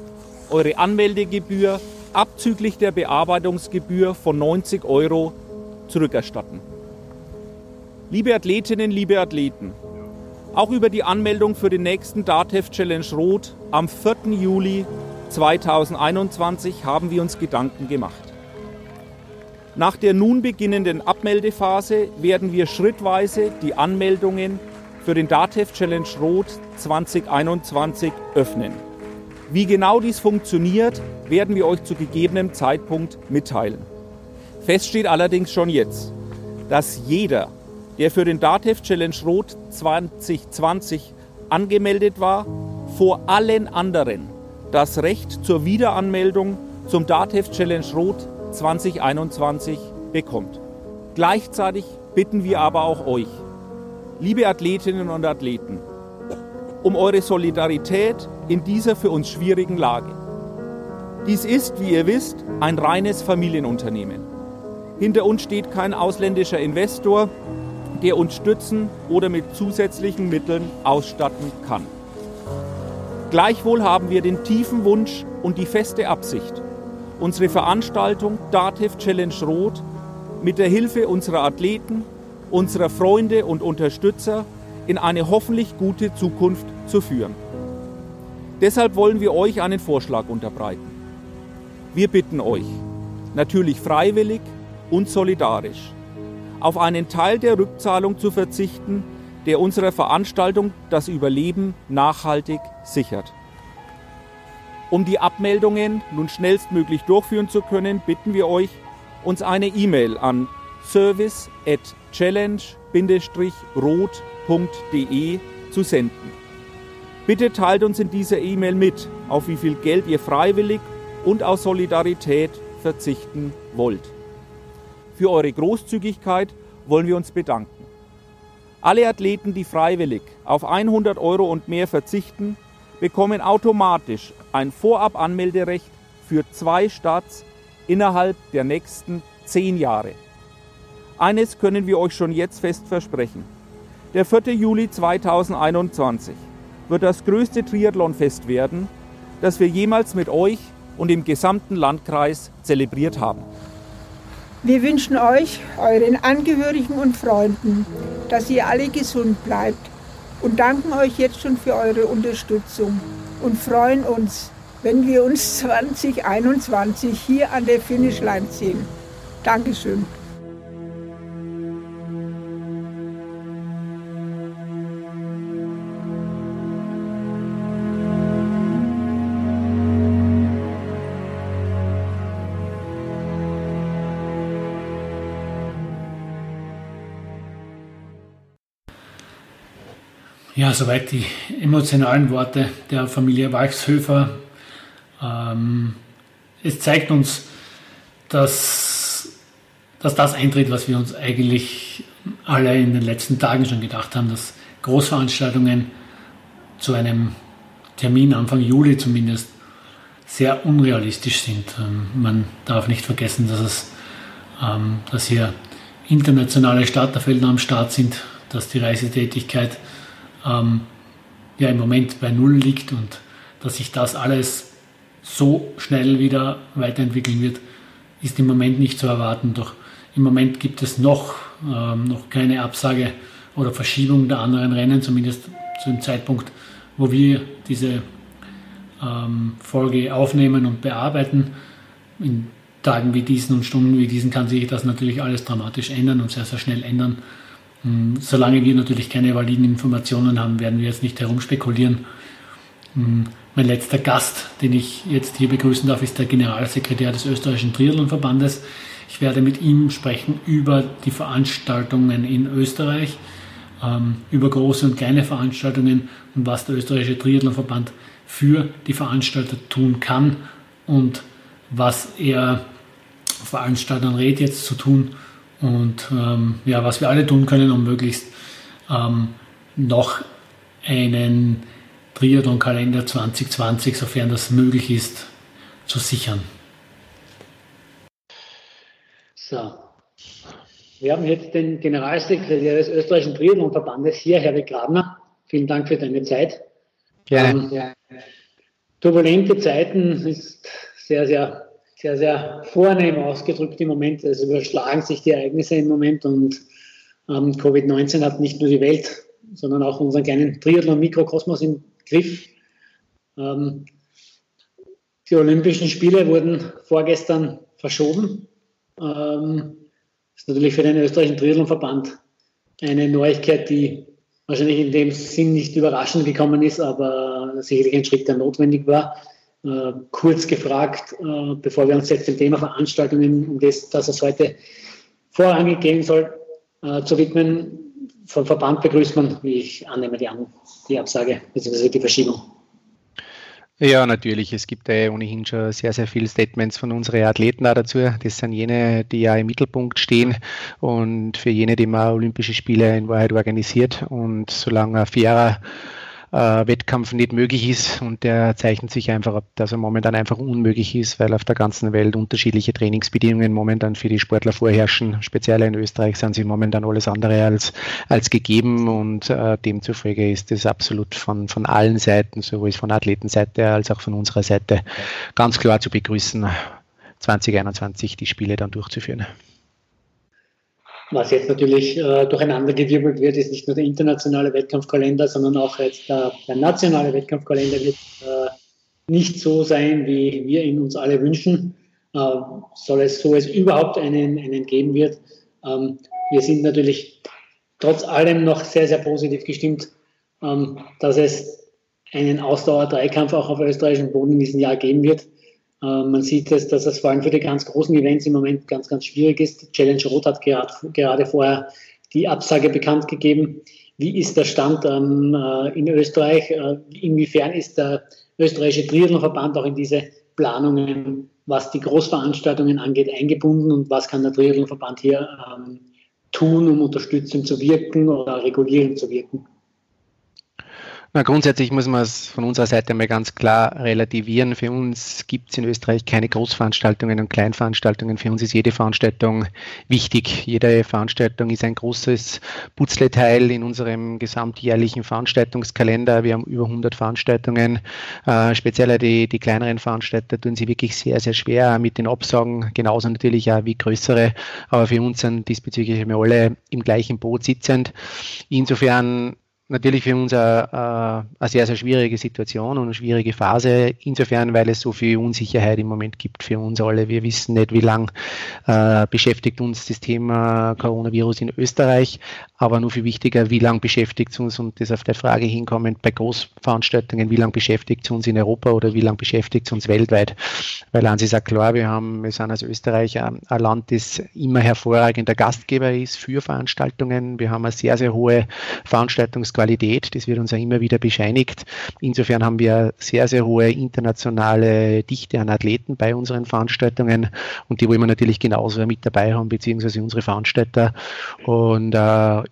Speaker 2: eure Anmeldegebühr abzüglich der Bearbeitungsgebühr von 90 Euro zurückerstatten. Liebe Athletinnen, liebe Athleten, auch über die Anmeldung für den nächsten DATEV Challenge Rot am 4. Juli 2021 haben wir uns Gedanken gemacht. Nach der nun beginnenden Abmeldephase werden wir schrittweise die Anmeldungen für den DATEV Challenge Rot 2021 öffnen. Wie genau dies funktioniert, werden wir euch zu gegebenem Zeitpunkt mitteilen. Fest steht allerdings schon jetzt, dass jeder der für den DATEV Challenge Rot 2020 angemeldet war, vor allen anderen das Recht zur Wiederanmeldung zum DATEV Challenge Rot 2021 bekommt. Gleichzeitig bitten wir aber auch euch, liebe Athletinnen und Athleten, um eure Solidarität in dieser für uns schwierigen Lage. Dies ist, wie ihr wisst, ein reines Familienunternehmen. Hinter uns steht kein ausländischer Investor, der uns stützen oder mit zusätzlichen Mitteln ausstatten kann. Gleichwohl haben wir den tiefen Wunsch und die feste Absicht, unsere Veranstaltung DATEV Challenge Rot mit der Hilfe unserer Athleten, unserer Freunde und Unterstützer in eine hoffentlich gute Zukunft zu führen. Deshalb wollen wir euch einen Vorschlag unterbreiten. Wir bitten euch, natürlich freiwillig und solidarisch, auf einen Teil der Rückzahlung zu verzichten, der unserer Veranstaltung das Überleben nachhaltig sichert. Um die Abmeldungen nun schnellstmöglich durchführen zu können, bitten wir euch, uns eine E-Mail an service at challenge-rot.de zu senden. Bitte teilt uns in dieser E-Mail mit, auf wie viel Geld ihr freiwillig und aus Solidarität verzichten wollt. Für eure Großzügigkeit wollen wir uns bedanken. Alle Athleten, die freiwillig auf 100 Euro und mehr verzichten, bekommen automatisch ein Vorabanmelderecht für zwei Starts innerhalb der nächsten zehn Jahre. Eines können wir euch schon jetzt fest versprechen. Der 4. Juli 2021 wird das größte Triathlonfest werden, das wir jemals mit euch und im gesamten Landkreis zelebriert haben.
Speaker 6: Wir wünschen euch, euren Angehörigen und Freunden, dass ihr alle gesund bleibt und danken euch jetzt schon für eure Unterstützung und freuen uns, wenn wir uns 2021 hier an der Finishline sehen. Dankeschön.
Speaker 4: Ja, soweit die emotionalen Worte der Familie Walchshöfer. Ähm, es zeigt uns, dass, dass das eintritt, was wir uns eigentlich alle in den letzten Tagen schon gedacht haben, dass Großveranstaltungen zu einem Termin Anfang Juli zumindest sehr unrealistisch sind. Ähm, man darf nicht vergessen, dass es ähm, dass hier internationale Starterfelder am Start sind, dass die Reisetätigkeit ähm, ja im Moment bei Null liegt und dass sich das alles so schnell wieder weiterentwickeln wird, ist im Moment nicht zu erwarten. Doch im Moment gibt es noch, ähm, noch keine Absage oder Verschiebung der anderen Rennen, zumindest zu dem Zeitpunkt, wo wir diese ähm, Folge aufnehmen und bearbeiten. In Tagen wie diesen und Stunden wie diesen kann sich das natürlich alles dramatisch ändern und sehr, sehr schnell ändern. Hm, solange wir natürlich keine validen Informationen haben, werden wir jetzt nicht herumspekulieren. Hm, mein letzter Gast, den ich jetzt hier begrüßen darf, ist der Generalsekretär des österreichischen Triathlonverbandes. Ich werde mit ihm sprechen über die Veranstaltungen in Österreich, ähm, über große und kleine Veranstaltungen und was der österreichische Triathlonverband für die Veranstalter tun kann und was er Veranstaltern rät jetzt zu tun und ähm, ja, was wir alle tun können, um möglichst ähm, noch einen Triathlon-Kalender 2020, sofern das möglich ist, zu sichern.
Speaker 5: So. Wir haben jetzt den Generalsekretär des österreichischen Triathlon-Verbandes hier, Herr Grabner. Vielen Dank für deine Zeit.
Speaker 3: Gerne. Ähm,
Speaker 5: turbulente Zeiten ist sehr, sehr sehr, sehr vornehm ausgedrückt im Moment. Es überschlagen sich die Ereignisse im Moment und ähm, Covid-19 hat nicht nur die Welt, sondern auch unseren kleinen Triathlon-Mikrokosmos im Griff. Ähm, die Olympischen Spiele wurden vorgestern verschoben. Ähm, das ist natürlich für den österreichischen Triathlonverband eine Neuigkeit, die wahrscheinlich in dem Sinn nicht überraschend gekommen ist, aber sicherlich ein Schritt, der notwendig war. Äh, kurz gefragt, äh, bevor wir uns jetzt dem Thema Veranstaltungen, um das, dass es heute vorrangig gehen soll, äh, zu widmen. Vom Verband begrüßt man, wie ich annehme, die, An die Absage bzw. die Verschiebung.
Speaker 3: Ja, natürlich. Es gibt ja ohnehin schon sehr, sehr viele Statements von unseren Athleten da dazu. Das sind jene, die ja im Mittelpunkt stehen und für jene, die man Olympische Spiele in Wahrheit organisiert. Und solange ein fairer äh, Wettkampf nicht möglich ist und der zeichnet sich einfach ab, dass er momentan einfach unmöglich ist, weil auf der ganzen Welt unterschiedliche Trainingsbedingungen momentan für die Sportler vorherrschen. Speziell in Österreich sind sie momentan alles andere als, als gegeben und äh, demzufolge ist es absolut von, von allen Seiten, sowohl von Athletenseite als auch von unserer Seite, ganz klar zu begrüßen, 2021 die Spiele dann durchzuführen.
Speaker 5: Was jetzt natürlich äh, durcheinandergewirbelt wird, ist nicht nur der internationale Wettkampfkalender, sondern auch jetzt der, der nationale Wettkampfkalender wird äh, nicht so sein, wie wir ihn uns alle wünschen. Äh, soll es so es überhaupt einen, einen geben wird. Ähm, wir sind natürlich trotz allem noch sehr, sehr positiv gestimmt, ähm, dass es einen Ausdauer-Dreikampf auch auf österreichischem Boden in diesem Jahr geben wird. Äh, man sieht es, dass es vor allem für die ganz großen Events im Moment ganz, ganz schwierig ist. Challenge Rot hat gerade, gerade vorher die Absage bekannt gegeben. Wie ist der Stand ähm, äh, in Österreich? Äh, inwiefern ist der österreichische Triathlonverband auch in diese Planungen, was die Großveranstaltungen angeht, eingebunden und was kann der Triathlonverband hier ähm, tun, um unterstützend zu wirken oder regulierend zu wirken?
Speaker 3: Na, grundsätzlich muss man es von unserer Seite mal ganz klar relativieren. Für uns gibt es in Österreich keine Großveranstaltungen und Kleinveranstaltungen. Für uns ist jede Veranstaltung wichtig. Jede Veranstaltung ist ein großes Putzleteil in unserem gesamtjährlichen Veranstaltungskalender. Wir haben über 100 Veranstaltungen. Äh, speziell die, die kleineren Veranstalter tun sie wirklich sehr, sehr schwer mit den Absagen, genauso natürlich auch wie größere. Aber für uns sind diesbezüglich alle im gleichen Boot sitzend. Insofern natürlich für uns eine, eine, sehr, sehr schwierige Situation und eine schwierige Phase, insofern, weil es so viel Unsicherheit im Moment gibt für uns alle. Wir wissen nicht, wie lange äh, beschäftigt uns das Thema Coronavirus in Österreich, aber nur viel wichtiger, wie lange beschäftigt es uns, und das auf der Frage hinkommend bei Großveranstaltungen, wie lange beschäftigt es uns in Europa oder wie lange beschäftigt es uns weltweit? Weil eins ist auch klar, wir haben, wir sind als Österreich ein, ein Land, das immer hervorragender Gastgeber ist für Veranstaltungen. Wir haben eine sehr, sehr hohe Veranstaltungs Qualität. Das wird uns ja immer wieder bescheinigt. Insofern haben wir sehr, sehr hohe internationale Dichte an Athleten bei unseren Veranstaltungen und die wollen wir natürlich genauso mit dabei haben, beziehungsweise unsere Veranstalter. Und äh,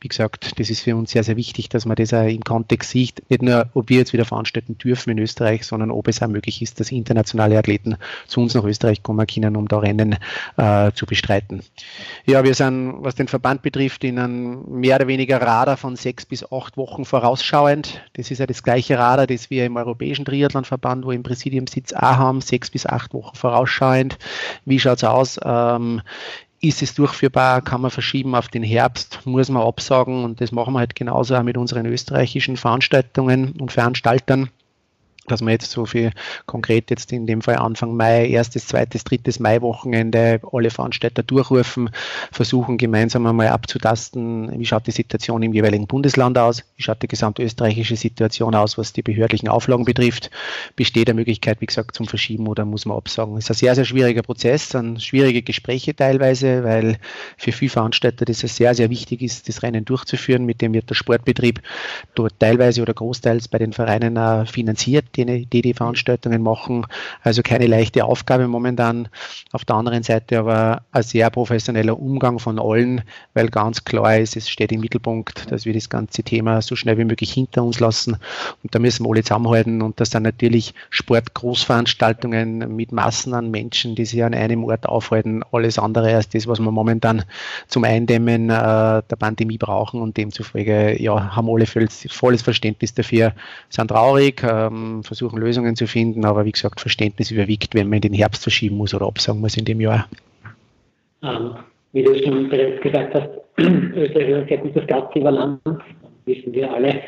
Speaker 3: wie gesagt, das ist für uns sehr, sehr wichtig, dass man das auch im Kontext sieht. Nicht nur, ob wir jetzt wieder veranstalten dürfen in Österreich, sondern ob es auch möglich ist, dass internationale Athleten zu uns nach Österreich kommen können, um da Rennen äh, zu bestreiten. Ja, wir sind, was den Verband betrifft, in einem mehr oder weniger Radar von sechs bis acht Wochen Wochen vorausschauend. Das ist ja das gleiche Radar, das wir im Europäischen Triathlonverband, wo im Präsidium sitzt, auch haben, sechs bis acht Wochen vorausschauend. Wie schaut es aus? Ähm, ist es durchführbar? Kann man verschieben auf den Herbst? Muss man absagen? Und das machen wir halt genauso auch mit unseren österreichischen Veranstaltungen und Veranstaltern dass wir jetzt so viel konkret jetzt in dem Fall Anfang Mai, erstes, zweites, drittes Maiwochenende alle Veranstalter durchrufen, versuchen gemeinsam einmal abzutasten, wie schaut die Situation im jeweiligen Bundesland aus, wie schaut die gesamtösterreichische Situation aus, was die behördlichen Auflagen betrifft, besteht eine Möglichkeit, wie gesagt, zum Verschieben oder muss man absagen. Es ist ein sehr, sehr schwieriger Prozess, sind schwierige Gespräche teilweise, weil für viele Veranstalter das sehr, sehr wichtig ist, das Rennen durchzuführen, mit dem wird der Sportbetrieb dort teilweise oder großteils bei den Vereinen finanziert die, die die Veranstaltungen machen. Also keine leichte Aufgabe momentan. Auf der anderen Seite aber ein sehr professioneller Umgang von allen, weil ganz klar ist, es steht im Mittelpunkt, dass wir das ganze Thema so schnell wie möglich hinter uns lassen. Und da müssen wir alle zusammenhalten. Und das sind natürlich Sportgroßveranstaltungen mit Massen an Menschen, die sich an einem Ort aufhalten. Alles andere als das, was wir momentan zum Eindämmen äh, der Pandemie brauchen. Und demzufolge ja, haben alle volles, Verständnis dafür, sind traurig, ähm, versuchen Lösungen zu finden, aber wie gesagt, Verständnis überwiegt, wenn man in den Herbst verschieben muss oder absagen muss in dem Jahr.
Speaker 5: Ähm, wie du schon bereits gesagt hast, Österreich ist ein sehr gutes Gastgeberland, wissen wir alle.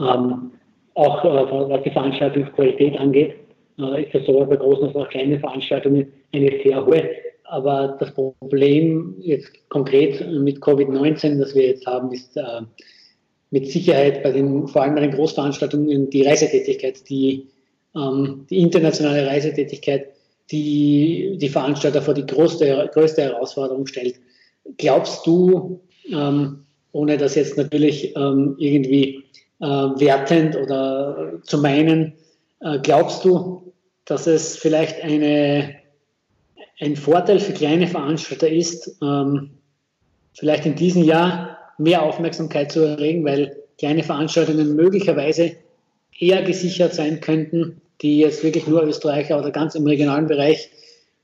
Speaker 5: Ähm, auch äh, was die Veranstaltungsqualität angeht, äh, ist es sowohl bei großen als auch kleinen Veranstaltungen eine sehr hohe. Aber das Problem jetzt konkret mit Covid-19, das wir jetzt haben, ist äh, mit Sicherheit bei den, vor allem bei den Großveranstaltungen die Reisetätigkeit, die, ähm, die internationale Reisetätigkeit, die die Veranstalter vor die größte, größte Herausforderung stellt. Glaubst du, ähm, ohne das jetzt natürlich ähm, irgendwie äh, wertend oder zu meinen, äh, glaubst du, dass es vielleicht eine, ein Vorteil für kleine Veranstalter ist, ähm, vielleicht in diesem Jahr mehr Aufmerksamkeit zu erregen, weil kleine Veranstaltungen möglicherweise eher gesichert sein könnten, die jetzt wirklich nur Österreicher oder ganz im regionalen Bereich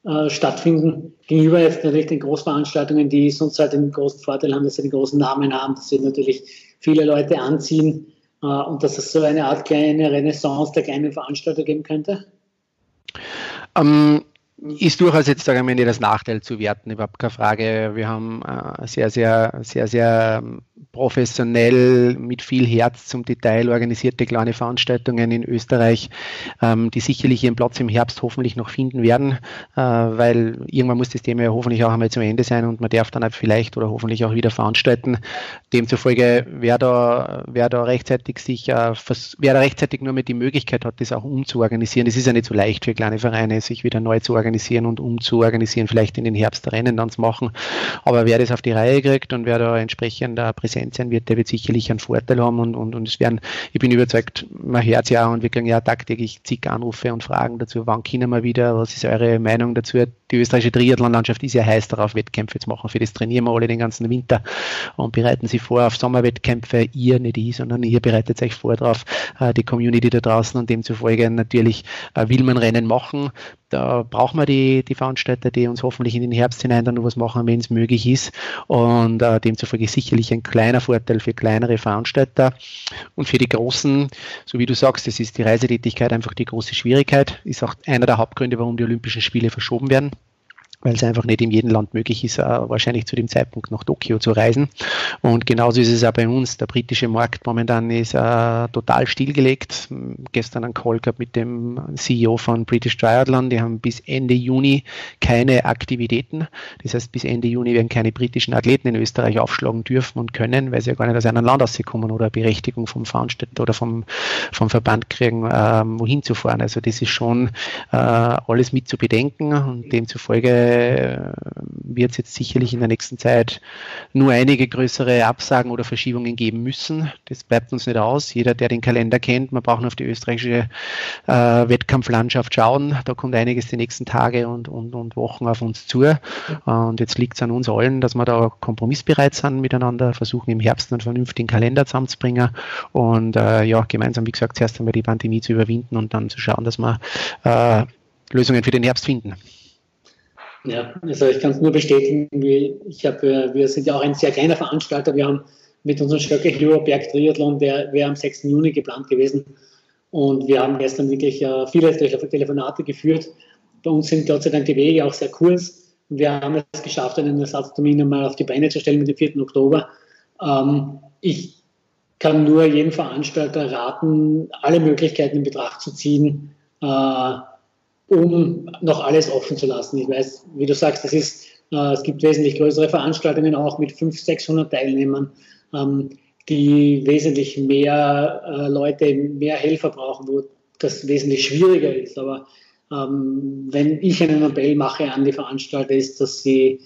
Speaker 5: äh, stattfinden, gegenüber jetzt natürlich den Großveranstaltungen, die sonst halt den großen Vorteil haben, dass sie den großen Namen haben, dass sie natürlich viele Leute anziehen äh, und dass es so eine Art kleine Renaissance der kleinen Veranstalter geben könnte?
Speaker 3: Ähm, ist durchaus jetzt, sagen wir, nicht das Nachteil zu werten, überhaupt keine Frage. Wir haben äh, sehr, sehr, sehr, sehr ähm, professionell mit viel Herz zum Detail organisierte kleine Veranstaltungen in Österreich, ähm, die sicherlich ihren Platz im Herbst hoffentlich noch finden werden, äh, weil irgendwann muss das Thema ja hoffentlich auch einmal zum Ende sein und man darf dann halt vielleicht oder hoffentlich auch wieder veranstalten. Demzufolge, wer da, wer da rechtzeitig sich, äh, wer da rechtzeitig nur mit die Möglichkeit hat, das auch umzuorganisieren, das ist ja nicht so leicht für kleine Vereine, sich wieder neu zu organisieren und umzuorganisieren, vielleicht in den Herbst Rennen dann zu machen. Aber wer das auf die Reihe kriegt und wer da entsprechend präsent präsent sein wird, der wird sicherlich einen Vorteil haben und, und, und es werden, ich bin überzeugt, man hört ja und wir kriegen ja tagtäglich zig Anrufe und Fragen dazu, wann können wir wieder, was ist eure Meinung dazu? Die österreichische Triathlonlandschaft ist ja heiß darauf, Wettkämpfe zu machen, für das trainieren wir alle den ganzen Winter und bereiten sie vor auf Sommerwettkämpfe, ihr, nicht ich, sondern ihr bereitet euch vor drauf, äh, die Community da draußen und demzufolge natürlich äh, will man Rennen machen, da brauchen wir die, die Veranstalter, die uns hoffentlich in den Herbst hinein dann noch was machen, wenn es möglich ist. Und äh, demzufolge sicherlich ein kleiner Vorteil für kleinere Veranstalter. Und für die großen, so wie du sagst, das ist die Reisetätigkeit einfach die große Schwierigkeit, ist auch einer der Hauptgründe, warum die Olympischen Spiele verschoben werden weil es einfach nicht in jedem Land möglich ist, äh, wahrscheinlich zu dem Zeitpunkt nach Tokio zu reisen. Und genauso ist es auch bei uns. Der britische Markt momentan ist äh, total stillgelegt. Gestern einen Call gehabt mit dem CEO von British Triathlon. Die haben bis Ende Juni keine Aktivitäten. Das heißt, bis Ende Juni werden keine britischen Athleten in Österreich aufschlagen dürfen und können, weil sie ja gar nicht aus einem Land rauskommen oder Berechtigung vom Veranstalter oder vom, vom Verband kriegen, ähm, wohin zu fahren. Also das ist schon äh, alles mit zu bedenken und demzufolge äh, wird es jetzt sicherlich in der nächsten Zeit nur einige größere Absagen oder Verschiebungen geben müssen. Das bleibt uns nicht aus. Jeder, der den Kalender kennt, man braucht nur auf die österreichische äh, Wettkampflandschaft schauen. Da kommt einiges die nächsten Tage und, und, und Wochen auf uns zu. Und jetzt liegt es an uns allen, dass wir da kompromissbereit sind miteinander, versuchen im Herbst einen vernünftigen Kalender zusammenzubringen und äh, ja, gemeinsam, wie gesagt, zuerst einmal die Pandemie zu überwinden und dann zu schauen, dass wir äh, Lösungen für den Herbst finden.
Speaker 5: Ja, also ich kann es nur bestätigen. Wir, ich hab, wir sind ja auch ein sehr kleiner Veranstalter. Wir haben mit unserem Stöcke Hero Berg Triathlon, der wäre am 6. Juni geplant gewesen. Und wir haben gestern wirklich äh, viele Telefonate geführt. Bei uns sind Gott sei Dank die Wege auch sehr kurz. Und wir haben es geschafft, einen Ersatztermin einmal auf die Beine zu stellen mit dem 4. Oktober. Ähm, ich kann nur jedem Veranstalter raten, alle Möglichkeiten in Betracht zu ziehen, äh, um noch alles offen zu lassen. Ich weiß, wie du sagst, es, ist, äh, es gibt wesentlich größere Veranstaltungen auch mit 500, 600 Teilnehmern, ähm, die wesentlich mehr äh, Leute, mehr Helfer brauchen, wo das wesentlich schwieriger ist. Aber ähm, wenn ich einen Appell mache an die Veranstalter, ist, dass sie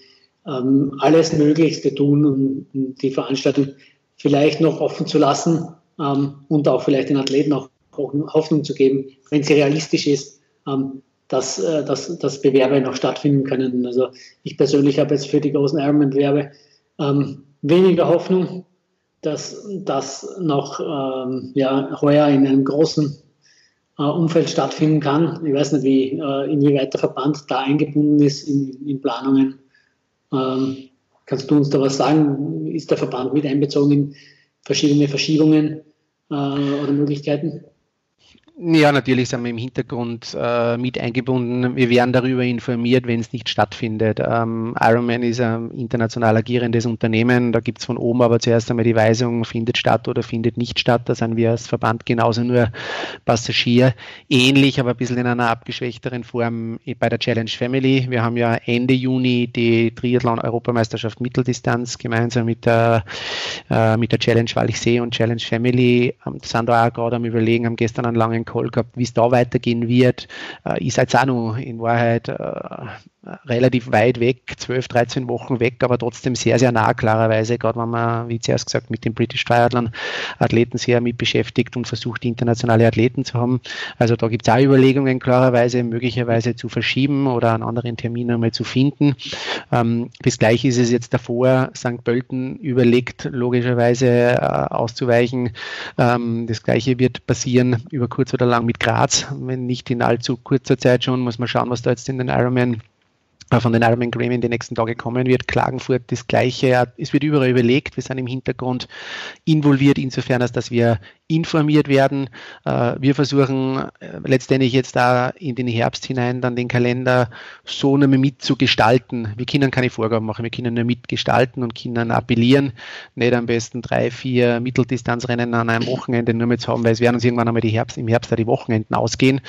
Speaker 5: ähm, alles Möglichste tun, um, um die Veranstaltung vielleicht noch offen zu lassen ähm, und auch vielleicht den Athleten auch Hoffnung zu geben, wenn sie realistisch ist, ähm, dass, äh, dass, dass Bewerbe noch stattfinden können. Also ich persönlich habe jetzt für die großen Ironman-Bewerbe ähm, weniger Hoffnung, dass das noch ähm, ja, heuer in einem großen äh, Umfeld stattfinden kann. Ich weiß nicht, wie, äh, inwieweit der Verband da eingebunden ist in, in Planungen. Ähm, kannst du uns da was sagen? Ist der Verband mit einbezogen in verschiedene Verschiebungen äh, oder Möglichkeiten?
Speaker 3: Ja, natürlich sind wir im Hintergrund äh, mit eingebunden. Wir werden darüber informiert, wenn es nicht stattfindet. Ähm, Ironman ist ein international agierendes Unternehmen. Da gibt es von oben aber zuerst einmal die Weisung, findet statt oder findet nicht statt. Da sind wir als Verband genauso nur Passagier. Ähnlich, aber ein bisschen in einer abgeschwächteren Form bei der Challenge Family. Wir haben ja Ende Juni die Triathlon-Europameisterschaft Mitteldistanz gemeinsam mit der, äh, mit der Challenge Wallichsee und Challenge Family. Ähm, sind da auch gerade am Überlegen, haben gestern einen langen Call gehabt, wie es da weitergehen wird. Äh, ich seid auch noch in Wahrheit äh, relativ weit weg, 12, 13 Wochen weg, aber trotzdem sehr, sehr nah klarerweise, gerade wenn man, wie zuerst gesagt, mit dem British Triathlon Athleten sehr mit beschäftigt und versucht, internationale Athleten zu haben. Also da gibt es auch Überlegungen klarerweise, möglicherweise zu verschieben oder einen anderen Termin einmal zu finden. Ähm, das gleiche ist es jetzt davor, St. Pölten überlegt, logischerweise äh, auszuweichen. Ähm, das gleiche wird passieren über kurz oder lang mit Graz, wenn nicht in allzu kurzer Zeit schon, muss man schauen, was da jetzt in den Ironman von den Ironman Graham in den nächsten Tagen kommen wird. Klagenfurt das Gleiche. Es wird überall überlegt. Wir sind im Hintergrund involviert, insofern, als dass wir informiert werden. Äh, wir versuchen äh, letztendlich jetzt da in den Herbst hinein dann den Kalender so nur mitzugestalten. Wir können keine Vorgaben machen, wir können nur mitgestalten und können appellieren, nicht am besten drei, vier Mitteldistanzrennen an einem Wochenende nur mit zu haben, weil es werden uns irgendwann einmal die Herbst, im Herbst da die Wochenenden ausgehen.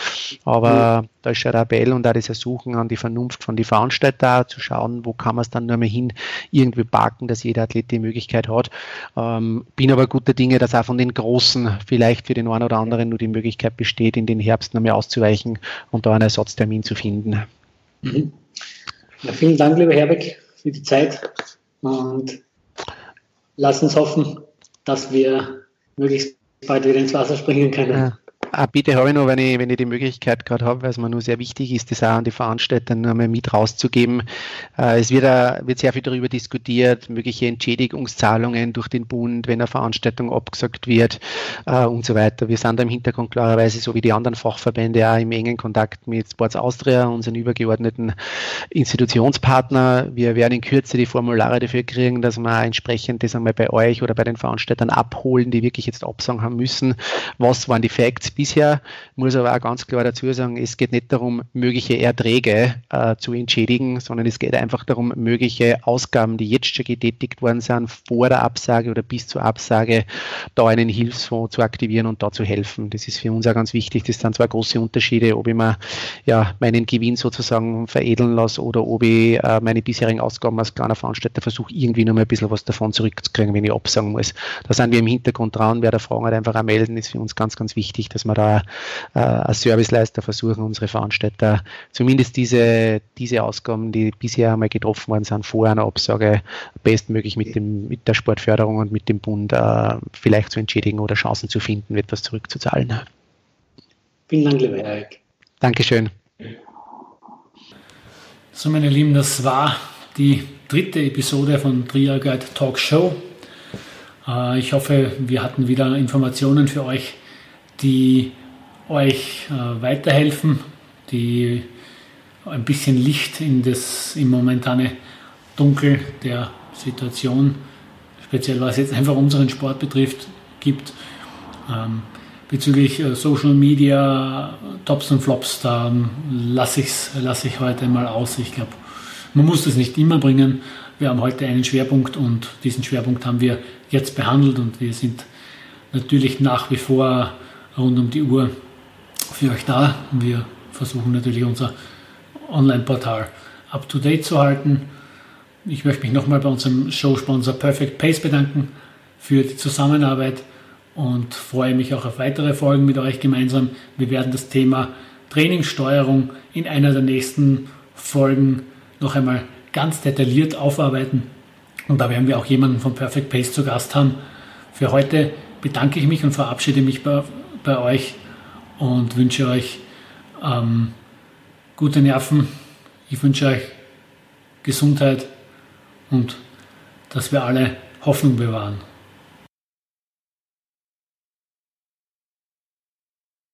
Speaker 3: Aber mhm. da ist schon der Appell und auch das Ersuchen an die Vernunft von den Veranstalter zu schauen, wo kann man es dann nur mal hin irgendwie parken, dass jeder Athlet die Möglichkeit hat. Ähm, bin aber guter Dinge, dass auch von den großen vielleicht für den einen oder anderen nur die Möglichkeit besteht, in den Herbst noch mehr auszuweichen und da einen Ersatztermin zu finden.
Speaker 5: Mhm. Ja, vielen Dank, lieber Herbeck, für die Zeit und lass uns hoffen, dass wir möglichst bald wieder ins Wasser springen können. Ja.
Speaker 3: Ah, bitte habe ich noch, wenn ich, wenn ich die Möglichkeit gerade habe, weil es mir nur sehr wichtig ist, das auch an die Veranstalter nur mal mit rauszugeben. Äh, es wird, uh, wird sehr viel darüber diskutiert, mögliche Entschädigungszahlungen durch den Bund, wenn eine Veranstaltung abgesagt wird uh, und so weiter. Wir sind da im Hintergrund klarerweise, so wie die anderen Fachverbände, auch im engen Kontakt mit Sports Austria, unseren übergeordneten Institutionspartner. Wir werden in Kürze die Formulare dafür kriegen, dass wir entsprechend das einmal bei euch oder bei den Veranstaltern abholen, die wirklich jetzt Absagen haben müssen. Was waren die Facts? Bisher, muss aber auch ganz klar dazu sagen, es geht nicht darum, mögliche Erträge äh, zu entschädigen, sondern es geht einfach darum, mögliche Ausgaben, die jetzt schon getätigt worden sind, vor der Absage oder bis zur Absage, da einen Hilfsfonds zu aktivieren und da zu helfen. Das ist für uns auch ganz wichtig. Das sind zwei große Unterschiede, ob ich mir ja, meinen Gewinn sozusagen veredeln lasse oder ob ich äh, meine bisherigen Ausgaben als kleiner Veranstalter versuche, irgendwie noch mal ein bisschen was davon zurückzukriegen, wenn ich absagen muss. Da sind wir im Hintergrund dran. Wer da Fragen hat, einfach auch melden, ist für uns ganz, ganz wichtig, dass wir da äh, als Serviceleister versuchen, unsere Veranstalter zumindest diese, diese Ausgaben, die bisher einmal getroffen worden sind, vor einer Absage bestmöglich mit, dem, mit der Sportförderung und mit dem Bund äh, vielleicht zu entschädigen oder Chancen zu finden, etwas zurückzuzahlen.
Speaker 5: Vielen Dank, lieber Erik.
Speaker 3: Dankeschön.
Speaker 4: So, meine Lieben, das war die dritte Episode von Trier Guide Talk Show. Äh, ich hoffe, wir hatten wieder Informationen für euch, die euch äh, weiterhelfen, die ein bisschen Licht in das im momentane Dunkel der Situation, speziell was jetzt einfach unseren Sport betrifft, gibt. Ähm, bezüglich äh, Social Media, Tops und Flops, da lasse ich lass ich heute mal aus. Ich glaube, man muss das nicht immer bringen. Wir haben heute einen Schwerpunkt und diesen Schwerpunkt haben wir jetzt behandelt und wir sind natürlich nach wie vor rund um die Uhr für euch da. Wir versuchen natürlich unser Online-Portal up-to-date zu halten. Ich möchte mich nochmal bei unserem Showsponsor Perfect Pace bedanken für die Zusammenarbeit und freue mich auch auf weitere Folgen mit euch gemeinsam. Wir werden das Thema Trainingssteuerung in einer der nächsten Folgen noch einmal ganz detailliert aufarbeiten. Und da werden wir auch jemanden von Perfect Pace zu Gast haben. Für heute bedanke ich mich und verabschiede mich bei bei euch und wünsche euch ähm, gute Nerven. Ich wünsche euch Gesundheit und dass wir alle Hoffnung bewahren.